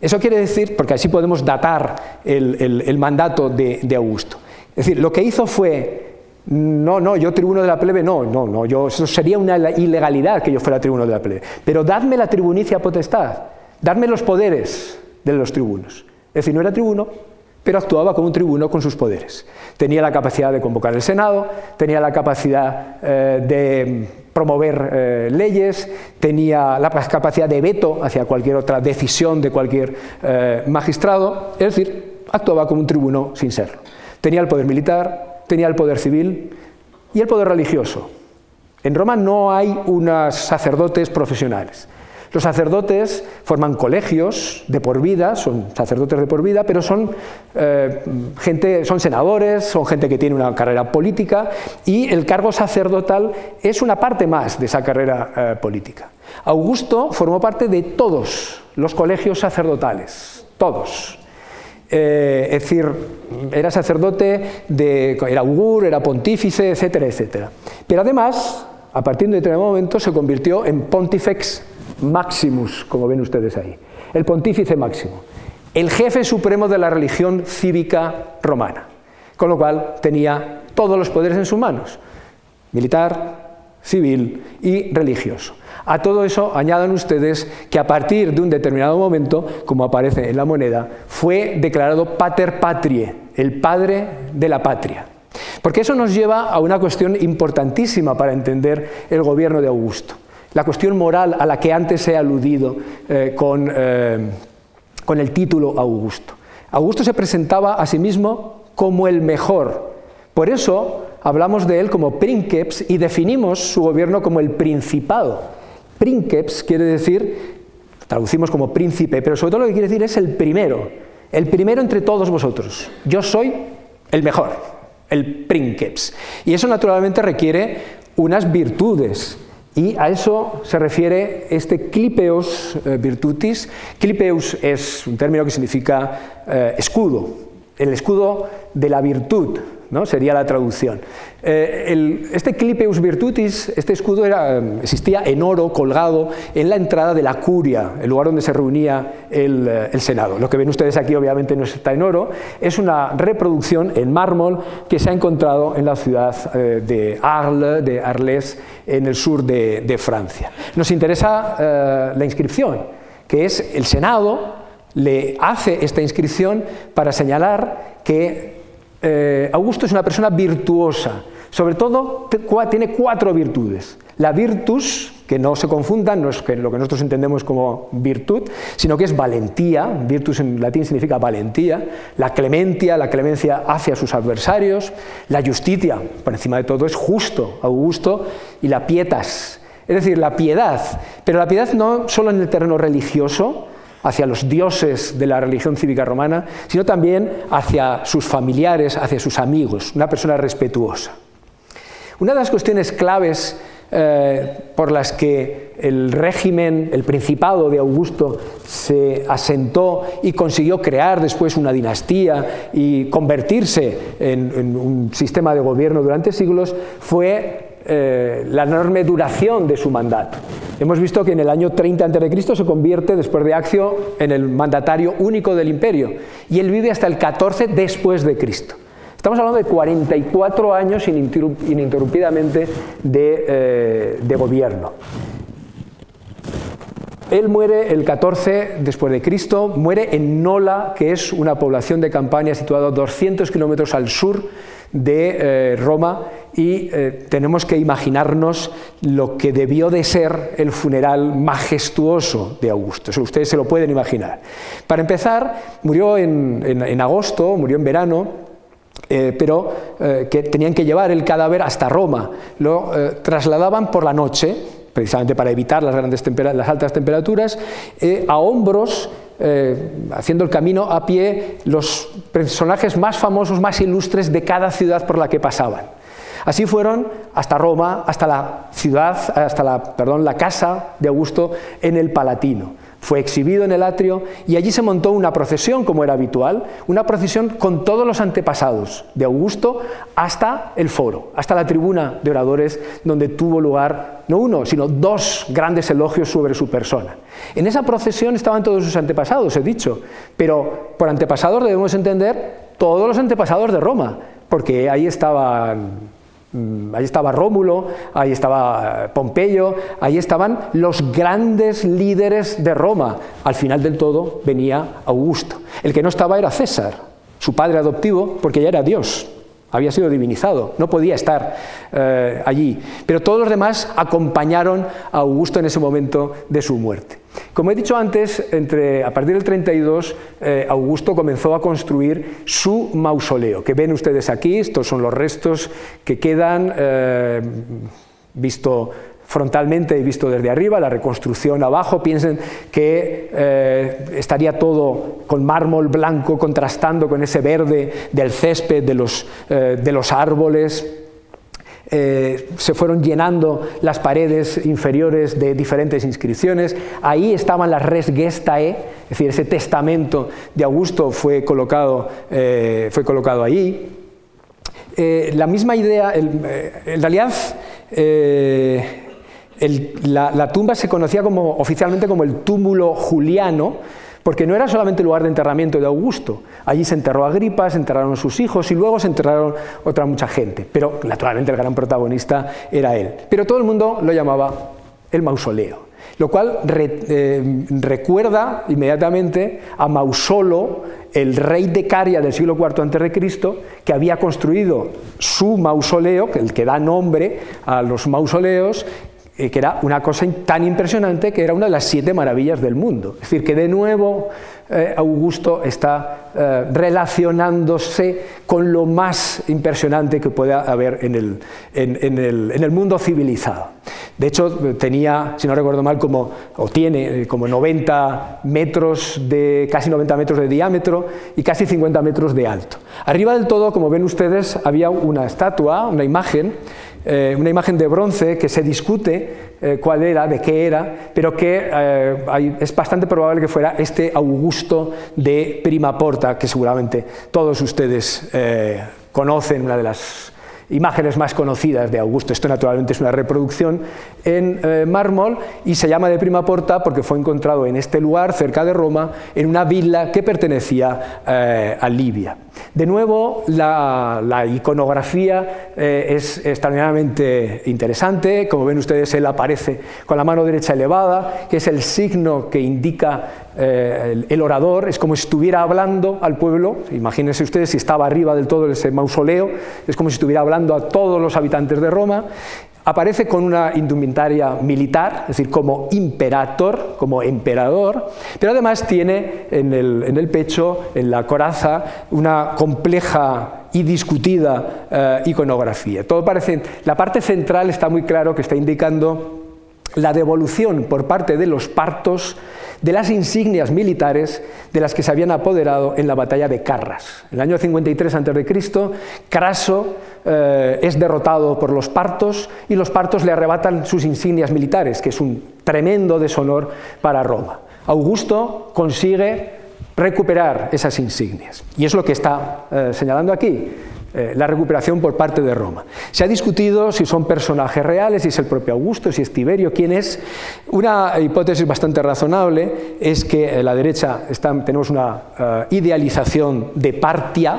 Eso quiere decir, porque así podemos datar el, mandato de, de, Augusto. Es decir, lo que hizo fue, no, no, yo tribuno de la plebe, no, no, no, yo, eso sería una ilegalidad que yo fuera tribuno de la plebe. Pero dadme la tribunicia potestad, dadme los poderes de los tribunos. Es decir, no era tribuno, pero actuaba como un tribuno con sus poderes. Tenía la capacidad de convocar el Senado, tenía la capacidad eh, de promover eh, leyes, tenía la capacidad de veto hacia cualquier otra decisión de cualquier eh, magistrado, es decir, actuaba como un tribuno sin serlo. Tenía el poder militar, tenía el poder civil y el poder religioso. En Roma no hay unos sacerdotes profesionales. Los sacerdotes forman colegios de por vida, son sacerdotes de por vida, pero son eh, gente, son senadores, son gente que tiene una carrera política y el cargo sacerdotal es una parte más de esa carrera eh, política. Augusto formó parte de todos los colegios sacerdotales, todos. Eh, es decir, era sacerdote, de, era augur, era pontífice, etcétera, etcétera. Pero además, a partir de determinado momento, se convirtió en pontifex Maximus, como ven ustedes ahí, el pontífice máximo, el jefe supremo de la religión cívica romana, con lo cual tenía todos los poderes en sus manos, militar, civil y religioso. A todo eso añadan ustedes que a partir de un determinado momento, como aparece en la moneda, fue declarado pater patrie, el padre de la patria. Porque eso nos lleva a una cuestión importantísima para entender el gobierno de Augusto la cuestión moral a la que antes he aludido eh, con, eh, con el título Augusto. Augusto se presentaba a sí mismo como el mejor. Por eso hablamos de él como princeps y definimos su gobierno como el principado. Princeps quiere decir, traducimos como príncipe, pero sobre todo lo que quiere decir es el primero, el primero entre todos vosotros. Yo soy el mejor, el princeps. Y eso naturalmente requiere unas virtudes y a eso se refiere este clipeus eh, virtutis. Clipeus es un término que significa eh, escudo, el escudo de la virtud, ¿no? sería la traducción. Eh, este clipeus virtutis, este escudo era, existía en oro colgado en la entrada de la curia, el lugar donde se reunía el, el, Senado. Lo que ven ustedes aquí obviamente no está en oro, es una reproducción en mármol que se ha encontrado en la ciudad de Arles, de Arles, en el sur de, Francia. Nos interesa eh, la inscripción, que es el Senado le hace esta inscripción para señalar que eh, Augusto es una persona virtuosa, sobre todo tiene cuatro virtudes. La virtus, que no se confundan, no es lo que nosotros entendemos como virtud, sino que es valentía, virtus en latín significa valentía, la clementia, la clemencia hacia sus adversarios, la justitia, por encima de todo es justo, augusto, y la pietas, es decir, la piedad, pero la piedad no solo en el terreno religioso, hacia los dioses de la religión cívica romana, sino también hacia sus familiares, hacia sus amigos, una persona respetuosa. Una de las cuestiones claves eh, por las que el régimen, el principado de Augusto se asentó y consiguió crear después una dinastía y convertirse en, un sistema de gobierno durante siglos, fue eh, la enorme duración de su mandato. Hemos visto que en el año 30 a.C. se convierte, después de Accio, en el mandatario único del imperio y él vive hasta el 14 después de Cristo. Estamos hablando de 44 años ininterrumpidamente eh, de, gobierno. Él muere el 14 después de Cristo, muere en Nola, que es una población de campaña situada 200 kilómetros al sur de eh, Roma, y eh, tenemos que imaginarnos lo que debió de ser el funeral majestuoso de Augusto. ustedes se lo pueden imaginar. Para empezar, murió en agosto, murió en verano, eh, pero eh, que tenían que llevar el cadáver hasta Roma. Lo trasladaban por la noche, precisamente para evitar las, grandes las altas temperaturas, a hombros, haciendo el camino a pie, los personajes más famosos, más ilustres de cada ciudad por la que pasaban. Así fueron hasta Roma, hasta la ciudad, hasta la, perdón, la casa de Augusto en el Palatino fue exhibido en el atrio y allí se montó una procesión, como era habitual, una procesión con todos los antepasados de Augusto hasta el foro, hasta la tribuna de oradores, donde tuvo lugar no uno, sino dos grandes elogios sobre su persona. En esa procesión estaban todos sus antepasados, he dicho, pero por antepasados debemos entender todos los antepasados de Roma, porque ahí estaban ahí estaba Rómulo, ahí estaba eh, Pompeyo, ahí estaban los grandes líderes de Roma. Al final del todo venía Augusto. El que no estaba era César, su padre adoptivo, porque ya era Dios había sido divinizado, no podía estar eh, allí. Pero todos los demás acompañaron a Augusto en ese momento de su muerte. Como he dicho antes, a partir del 32, eh, Augusto comenzó a construir su mausoleo, que ven ustedes aquí, estos son los restos que quedan, eh, visto frontalmente y visto desde arriba, la reconstrucción abajo, piensen que eh, estaría todo con mármol blanco contrastando con ese verde del césped, de los, eh, de los árboles. Eh, se fueron llenando las paredes inferiores de diferentes inscripciones. Ahí estaban las res gestae, es decir, ese testamento de Augusto fue colocado, fue colocado ahí. la misma idea, en realidad, la, tumba se conocía como, oficialmente como el túmulo juliano, porque no era solamente el lugar de enterramiento de Augusto. Allí se enterró Agripa, se enterraron sus hijos y luego se enterraron otra mucha gente. Pero naturalmente el gran protagonista era él. Pero todo el mundo lo llamaba el mausoleo. Lo cual eh, recuerda inmediatamente a Mausolo, el rey de Caria del siglo IV a.C., que había construido su mausoleo, el que da nombre a los mausoleos, eh, que era una cosa tan impresionante que era una de las siete maravillas del mundo. Es decir, que de nuevo eh, Augusto está eh, relacionándose con lo más impresionante que pueda haber en el, en, el, mundo civilizado. De hecho, tenía, si no recuerdo mal, como, o tiene como 90 metros de, casi 90 metros de diámetro y casi 50 metros de alto. Arriba del todo, como ven ustedes, había una estatua, una imagen, eh, una imagen de bronce que se discute eh, cuál era, de qué era, pero que eh, es bastante probable que fuera este Augusto de Prima Porta, que seguramente todos ustedes conocen, una de las imágenes más conocidas de Augusto. Esto naturalmente es una reproducción en eh, mármol y se llama de prima porta porque fue encontrado en este lugar, cerca de Roma, en una villa que pertenecía eh, a Libia. De nuevo, la, iconografía eh, es extraordinariamente interesante. Como ven ustedes, él aparece con la mano derecha elevada, que es el signo que indica el, orador, es como si estuviera hablando al pueblo. Imagínense ustedes si estaba arriba del todo ese mausoleo, es como si estuviera hablando a todos los habitantes de Roma, aparece con una indumentaria militar, es decir, como imperator, como emperador, pero además tiene en el, pecho, en la coraza, una compleja y discutida eh, iconografía. Todo parece, la parte central está muy claro que está indicando la devolución por parte de los partos de las insignias militares de las que se habían apoderado en la batalla de Carras. En el año 53 a.C., Craso eh, es derrotado por los partos y los partos le arrebatan sus insignias militares, que es un tremendo deshonor para Roma. Augusto consigue recuperar esas insignias. Y es lo que está eh, señalando aquí. Eh, la recuperación por parte de Roma. Se ha discutido si son personajes reales, si es el propio Augusto, si es Tiberio, quién es. Una hipótesis bastante razonable es que a la derecha tenemos una eh, idealización de Partia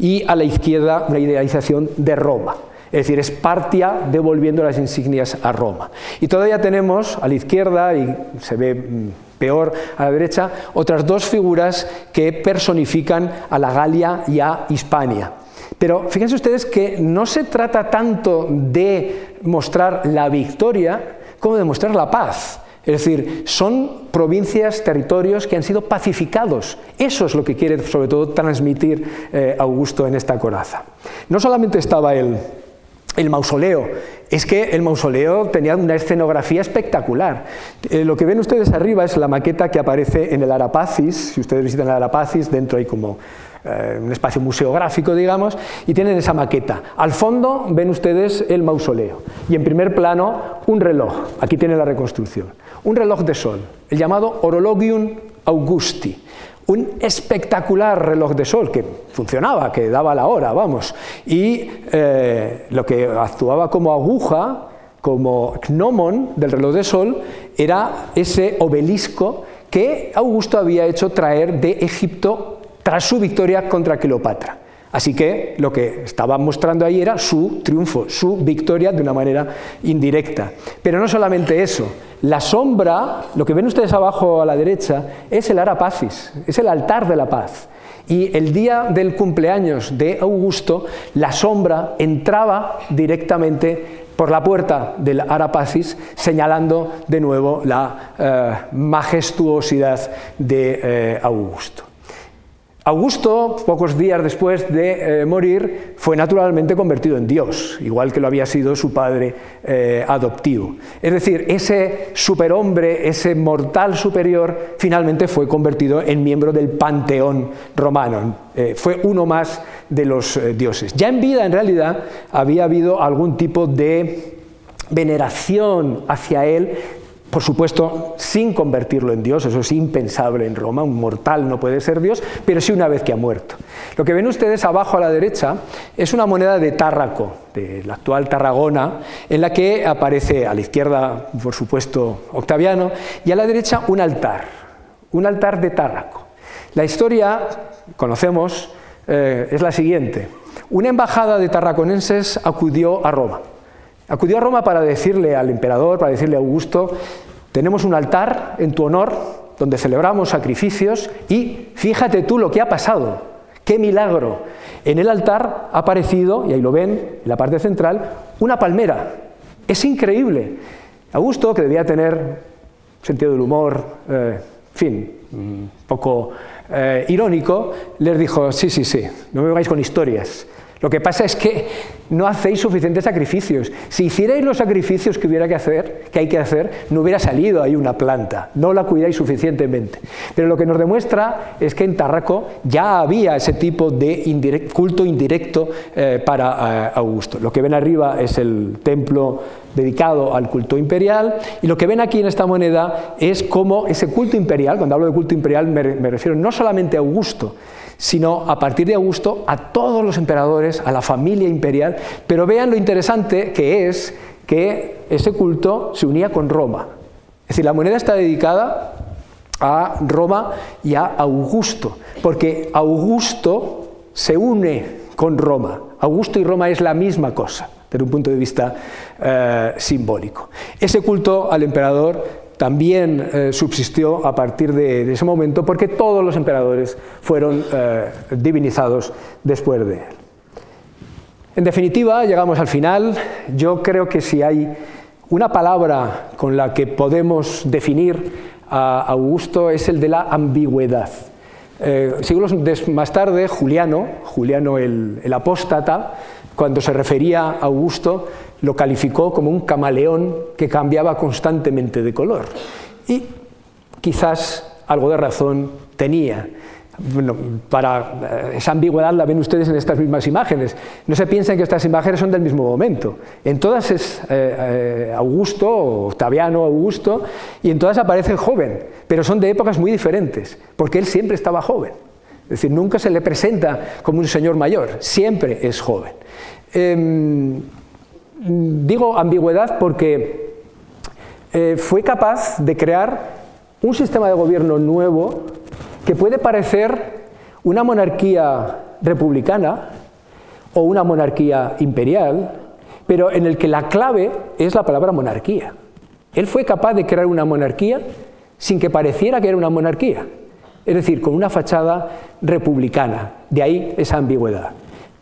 y a la izquierda una idealización de Roma. Es decir, es Partia devolviendo las insignias a Roma. Y todavía tenemos a la izquierda, y se ve mm, peor a la derecha, otras dos figuras que personifican a la Galia y a Hispania. Pero fíjense ustedes que no se trata tanto de mostrar la victoria como de mostrar la paz. Es decir, son provincias, territorios que han sido pacificados. Eso es lo que quiere sobre todo transmitir eh, Augusto en esta coraza. No solamente estaba el mausoleo. Es que el mausoleo tenía una escenografía espectacular. Eh, lo que ven ustedes arriba es la maqueta que aparece en el Arapacis. Si ustedes visitan el Arapacis, dentro hay como eh, un espacio museográfico, digamos, y tienen esa maqueta. Al fondo ven ustedes el mausoleo y en primer plano un reloj. Aquí tiene la reconstrucción. Un reloj de sol, el llamado Orologium Augusti un espectacular reloj de sol que funcionaba, que daba la hora, vamos, y eh, lo que actuaba como aguja, como gnomon del reloj de sol, era ese obelisco que Augusto había hecho traer de Egipto tras su victoria contra Cleopatra. Así que lo que estaba mostrando ahí era su triunfo, su victoria de una manera indirecta. Pero no solamente eso, la sombra, lo que ven ustedes abajo a la derecha, es el Arapacis, es el altar de la paz. Y el día del cumpleaños de Augusto, la sombra entraba directamente por la puerta del Arapacis, señalando de nuevo la eh, majestuosidad de eh, Augusto. Augusto, pocos días después de eh, morir, fue naturalmente convertido en Dios, igual que lo había sido su padre eh, adoptivo. Es decir, ese superhombre, ese mortal superior, finalmente fue convertido en miembro del panteón romano. Eh, fue uno más de los dioses. Ya en vida, en realidad, había habido algún tipo de veneración hacia él por supuesto, sin convertirlo en Dios, eso es impensable en Roma, un mortal no puede ser Dios, pero sí una vez que ha muerto. Lo que ven ustedes abajo a la derecha es una moneda de Tárraco, de la actual Tarragona, en la que aparece a la izquierda, por supuesto, Octaviano, y a la derecha un altar, un altar de Tárraco. La historia, conocemos, eh, es la siguiente. Una embajada de tarraconenses acudió a Roma Acudió a Roma para decirle al emperador, para decirle a Augusto, tenemos un altar en tu honor donde celebramos sacrificios y fíjate tú lo que ha pasado, qué milagro. En el altar ha aparecido, y ahí lo ven, en la parte central, una palmera. Es increíble. Augusto, que debía tener sentido del humor, eh, fin, un poco eh, irónico, les dijo, sí, sí, sí, no me vengáis con historias. Lo que pasa es que no hacéis suficientes sacrificios. Si hicierais los sacrificios que hubiera que hacer, que hay que hacer, no hubiera salido ahí una planta. No la cuidáis suficientemente. Pero lo que nos demuestra es que en Tarraco ya había ese tipo de culto indirecto eh, para eh, Augusto. Lo que ven arriba es el templo dedicado al culto imperial y lo que ven aquí en esta moneda es cómo ese culto imperial, cuando hablo de culto imperial me refiero no solamente a Augusto, sino a partir de Augusto a todos los emperadores, a la familia imperial, pero vean lo interesante que es que ese culto se unía con Roma. Es decir, la moneda está dedicada a Roma y a Augusto, porque Augusto se une con Roma. Augusto y Roma es la misma cosa, desde un punto de vista eh, simbólico. Ese culto al emperador también eh, subsistió a partir de, ese momento porque todos los emperadores fueron eh, divinizados después de él. En definitiva, llegamos al final. Yo creo que si hay una palabra con la que podemos definir a Augusto es el de la ambigüedad. Eh, siglos más tarde, Juliano, Juliano el, el apóstata, cuando se refería a Augusto, lo calificó como un camaleón que cambiaba constantemente de color. Y quizás algo de razón tenía. Para esa ambigüedad la ven ustedes en estas mismas imágenes. No se piensen que estas imágenes son del mismo momento. En todas es eh, eh, Augusto, Octaviano Augusto, y en todas aparece joven, pero son de épocas muy diferentes, porque él siempre estaba joven. Es decir, nunca se le presenta como un señor mayor, siempre es joven. Em, digo ambigüedad porque eh, fue capaz de crear un sistema de gobierno nuevo que puede parecer una monarquía republicana o una monarquía imperial, pero en el que la clave es la palabra monarquía. Él fue capaz de crear una monarquía sin que pareciera que era una monarquía, es decir, con una fachada republicana, de ahí esa ambigüedad.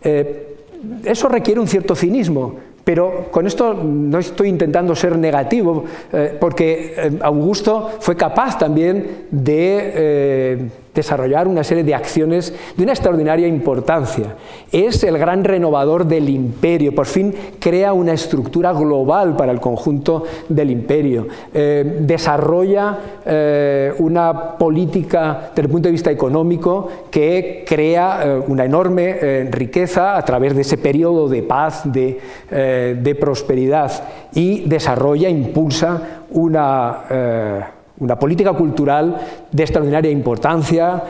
Eh, eso requiere un cierto cinismo, pero con esto no estoy intentando ser negativo, eh, porque eh, Augusto fue capaz también de eh, desarrollar una serie de acciones de una extraordinaria importancia. Es el gran renovador del imperio, por fin crea una estructura global para el conjunto del imperio, eh, desarrolla eh, una política desde el punto de vista económico que crea eh, una enorme riqueza a través de ese periodo de paz, de, de prosperidad. Y desarrolla, impulsa una una política cultural de extraordinaria importancia.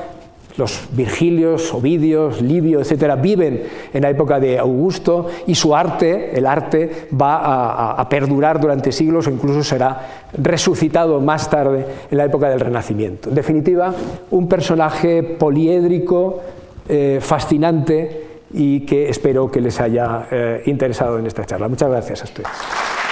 Los Virgilios, Ovidios, Livio, etcétera, viven en la época de Augusto y su arte, el arte, va a, perdurar durante siglos o incluso será resucitado más tarde en la época del Renacimiento. En definitiva, un personaje poliédrico, eh, fascinante y que espero que les haya eh, interesado en esta charla. Muchas gracias a.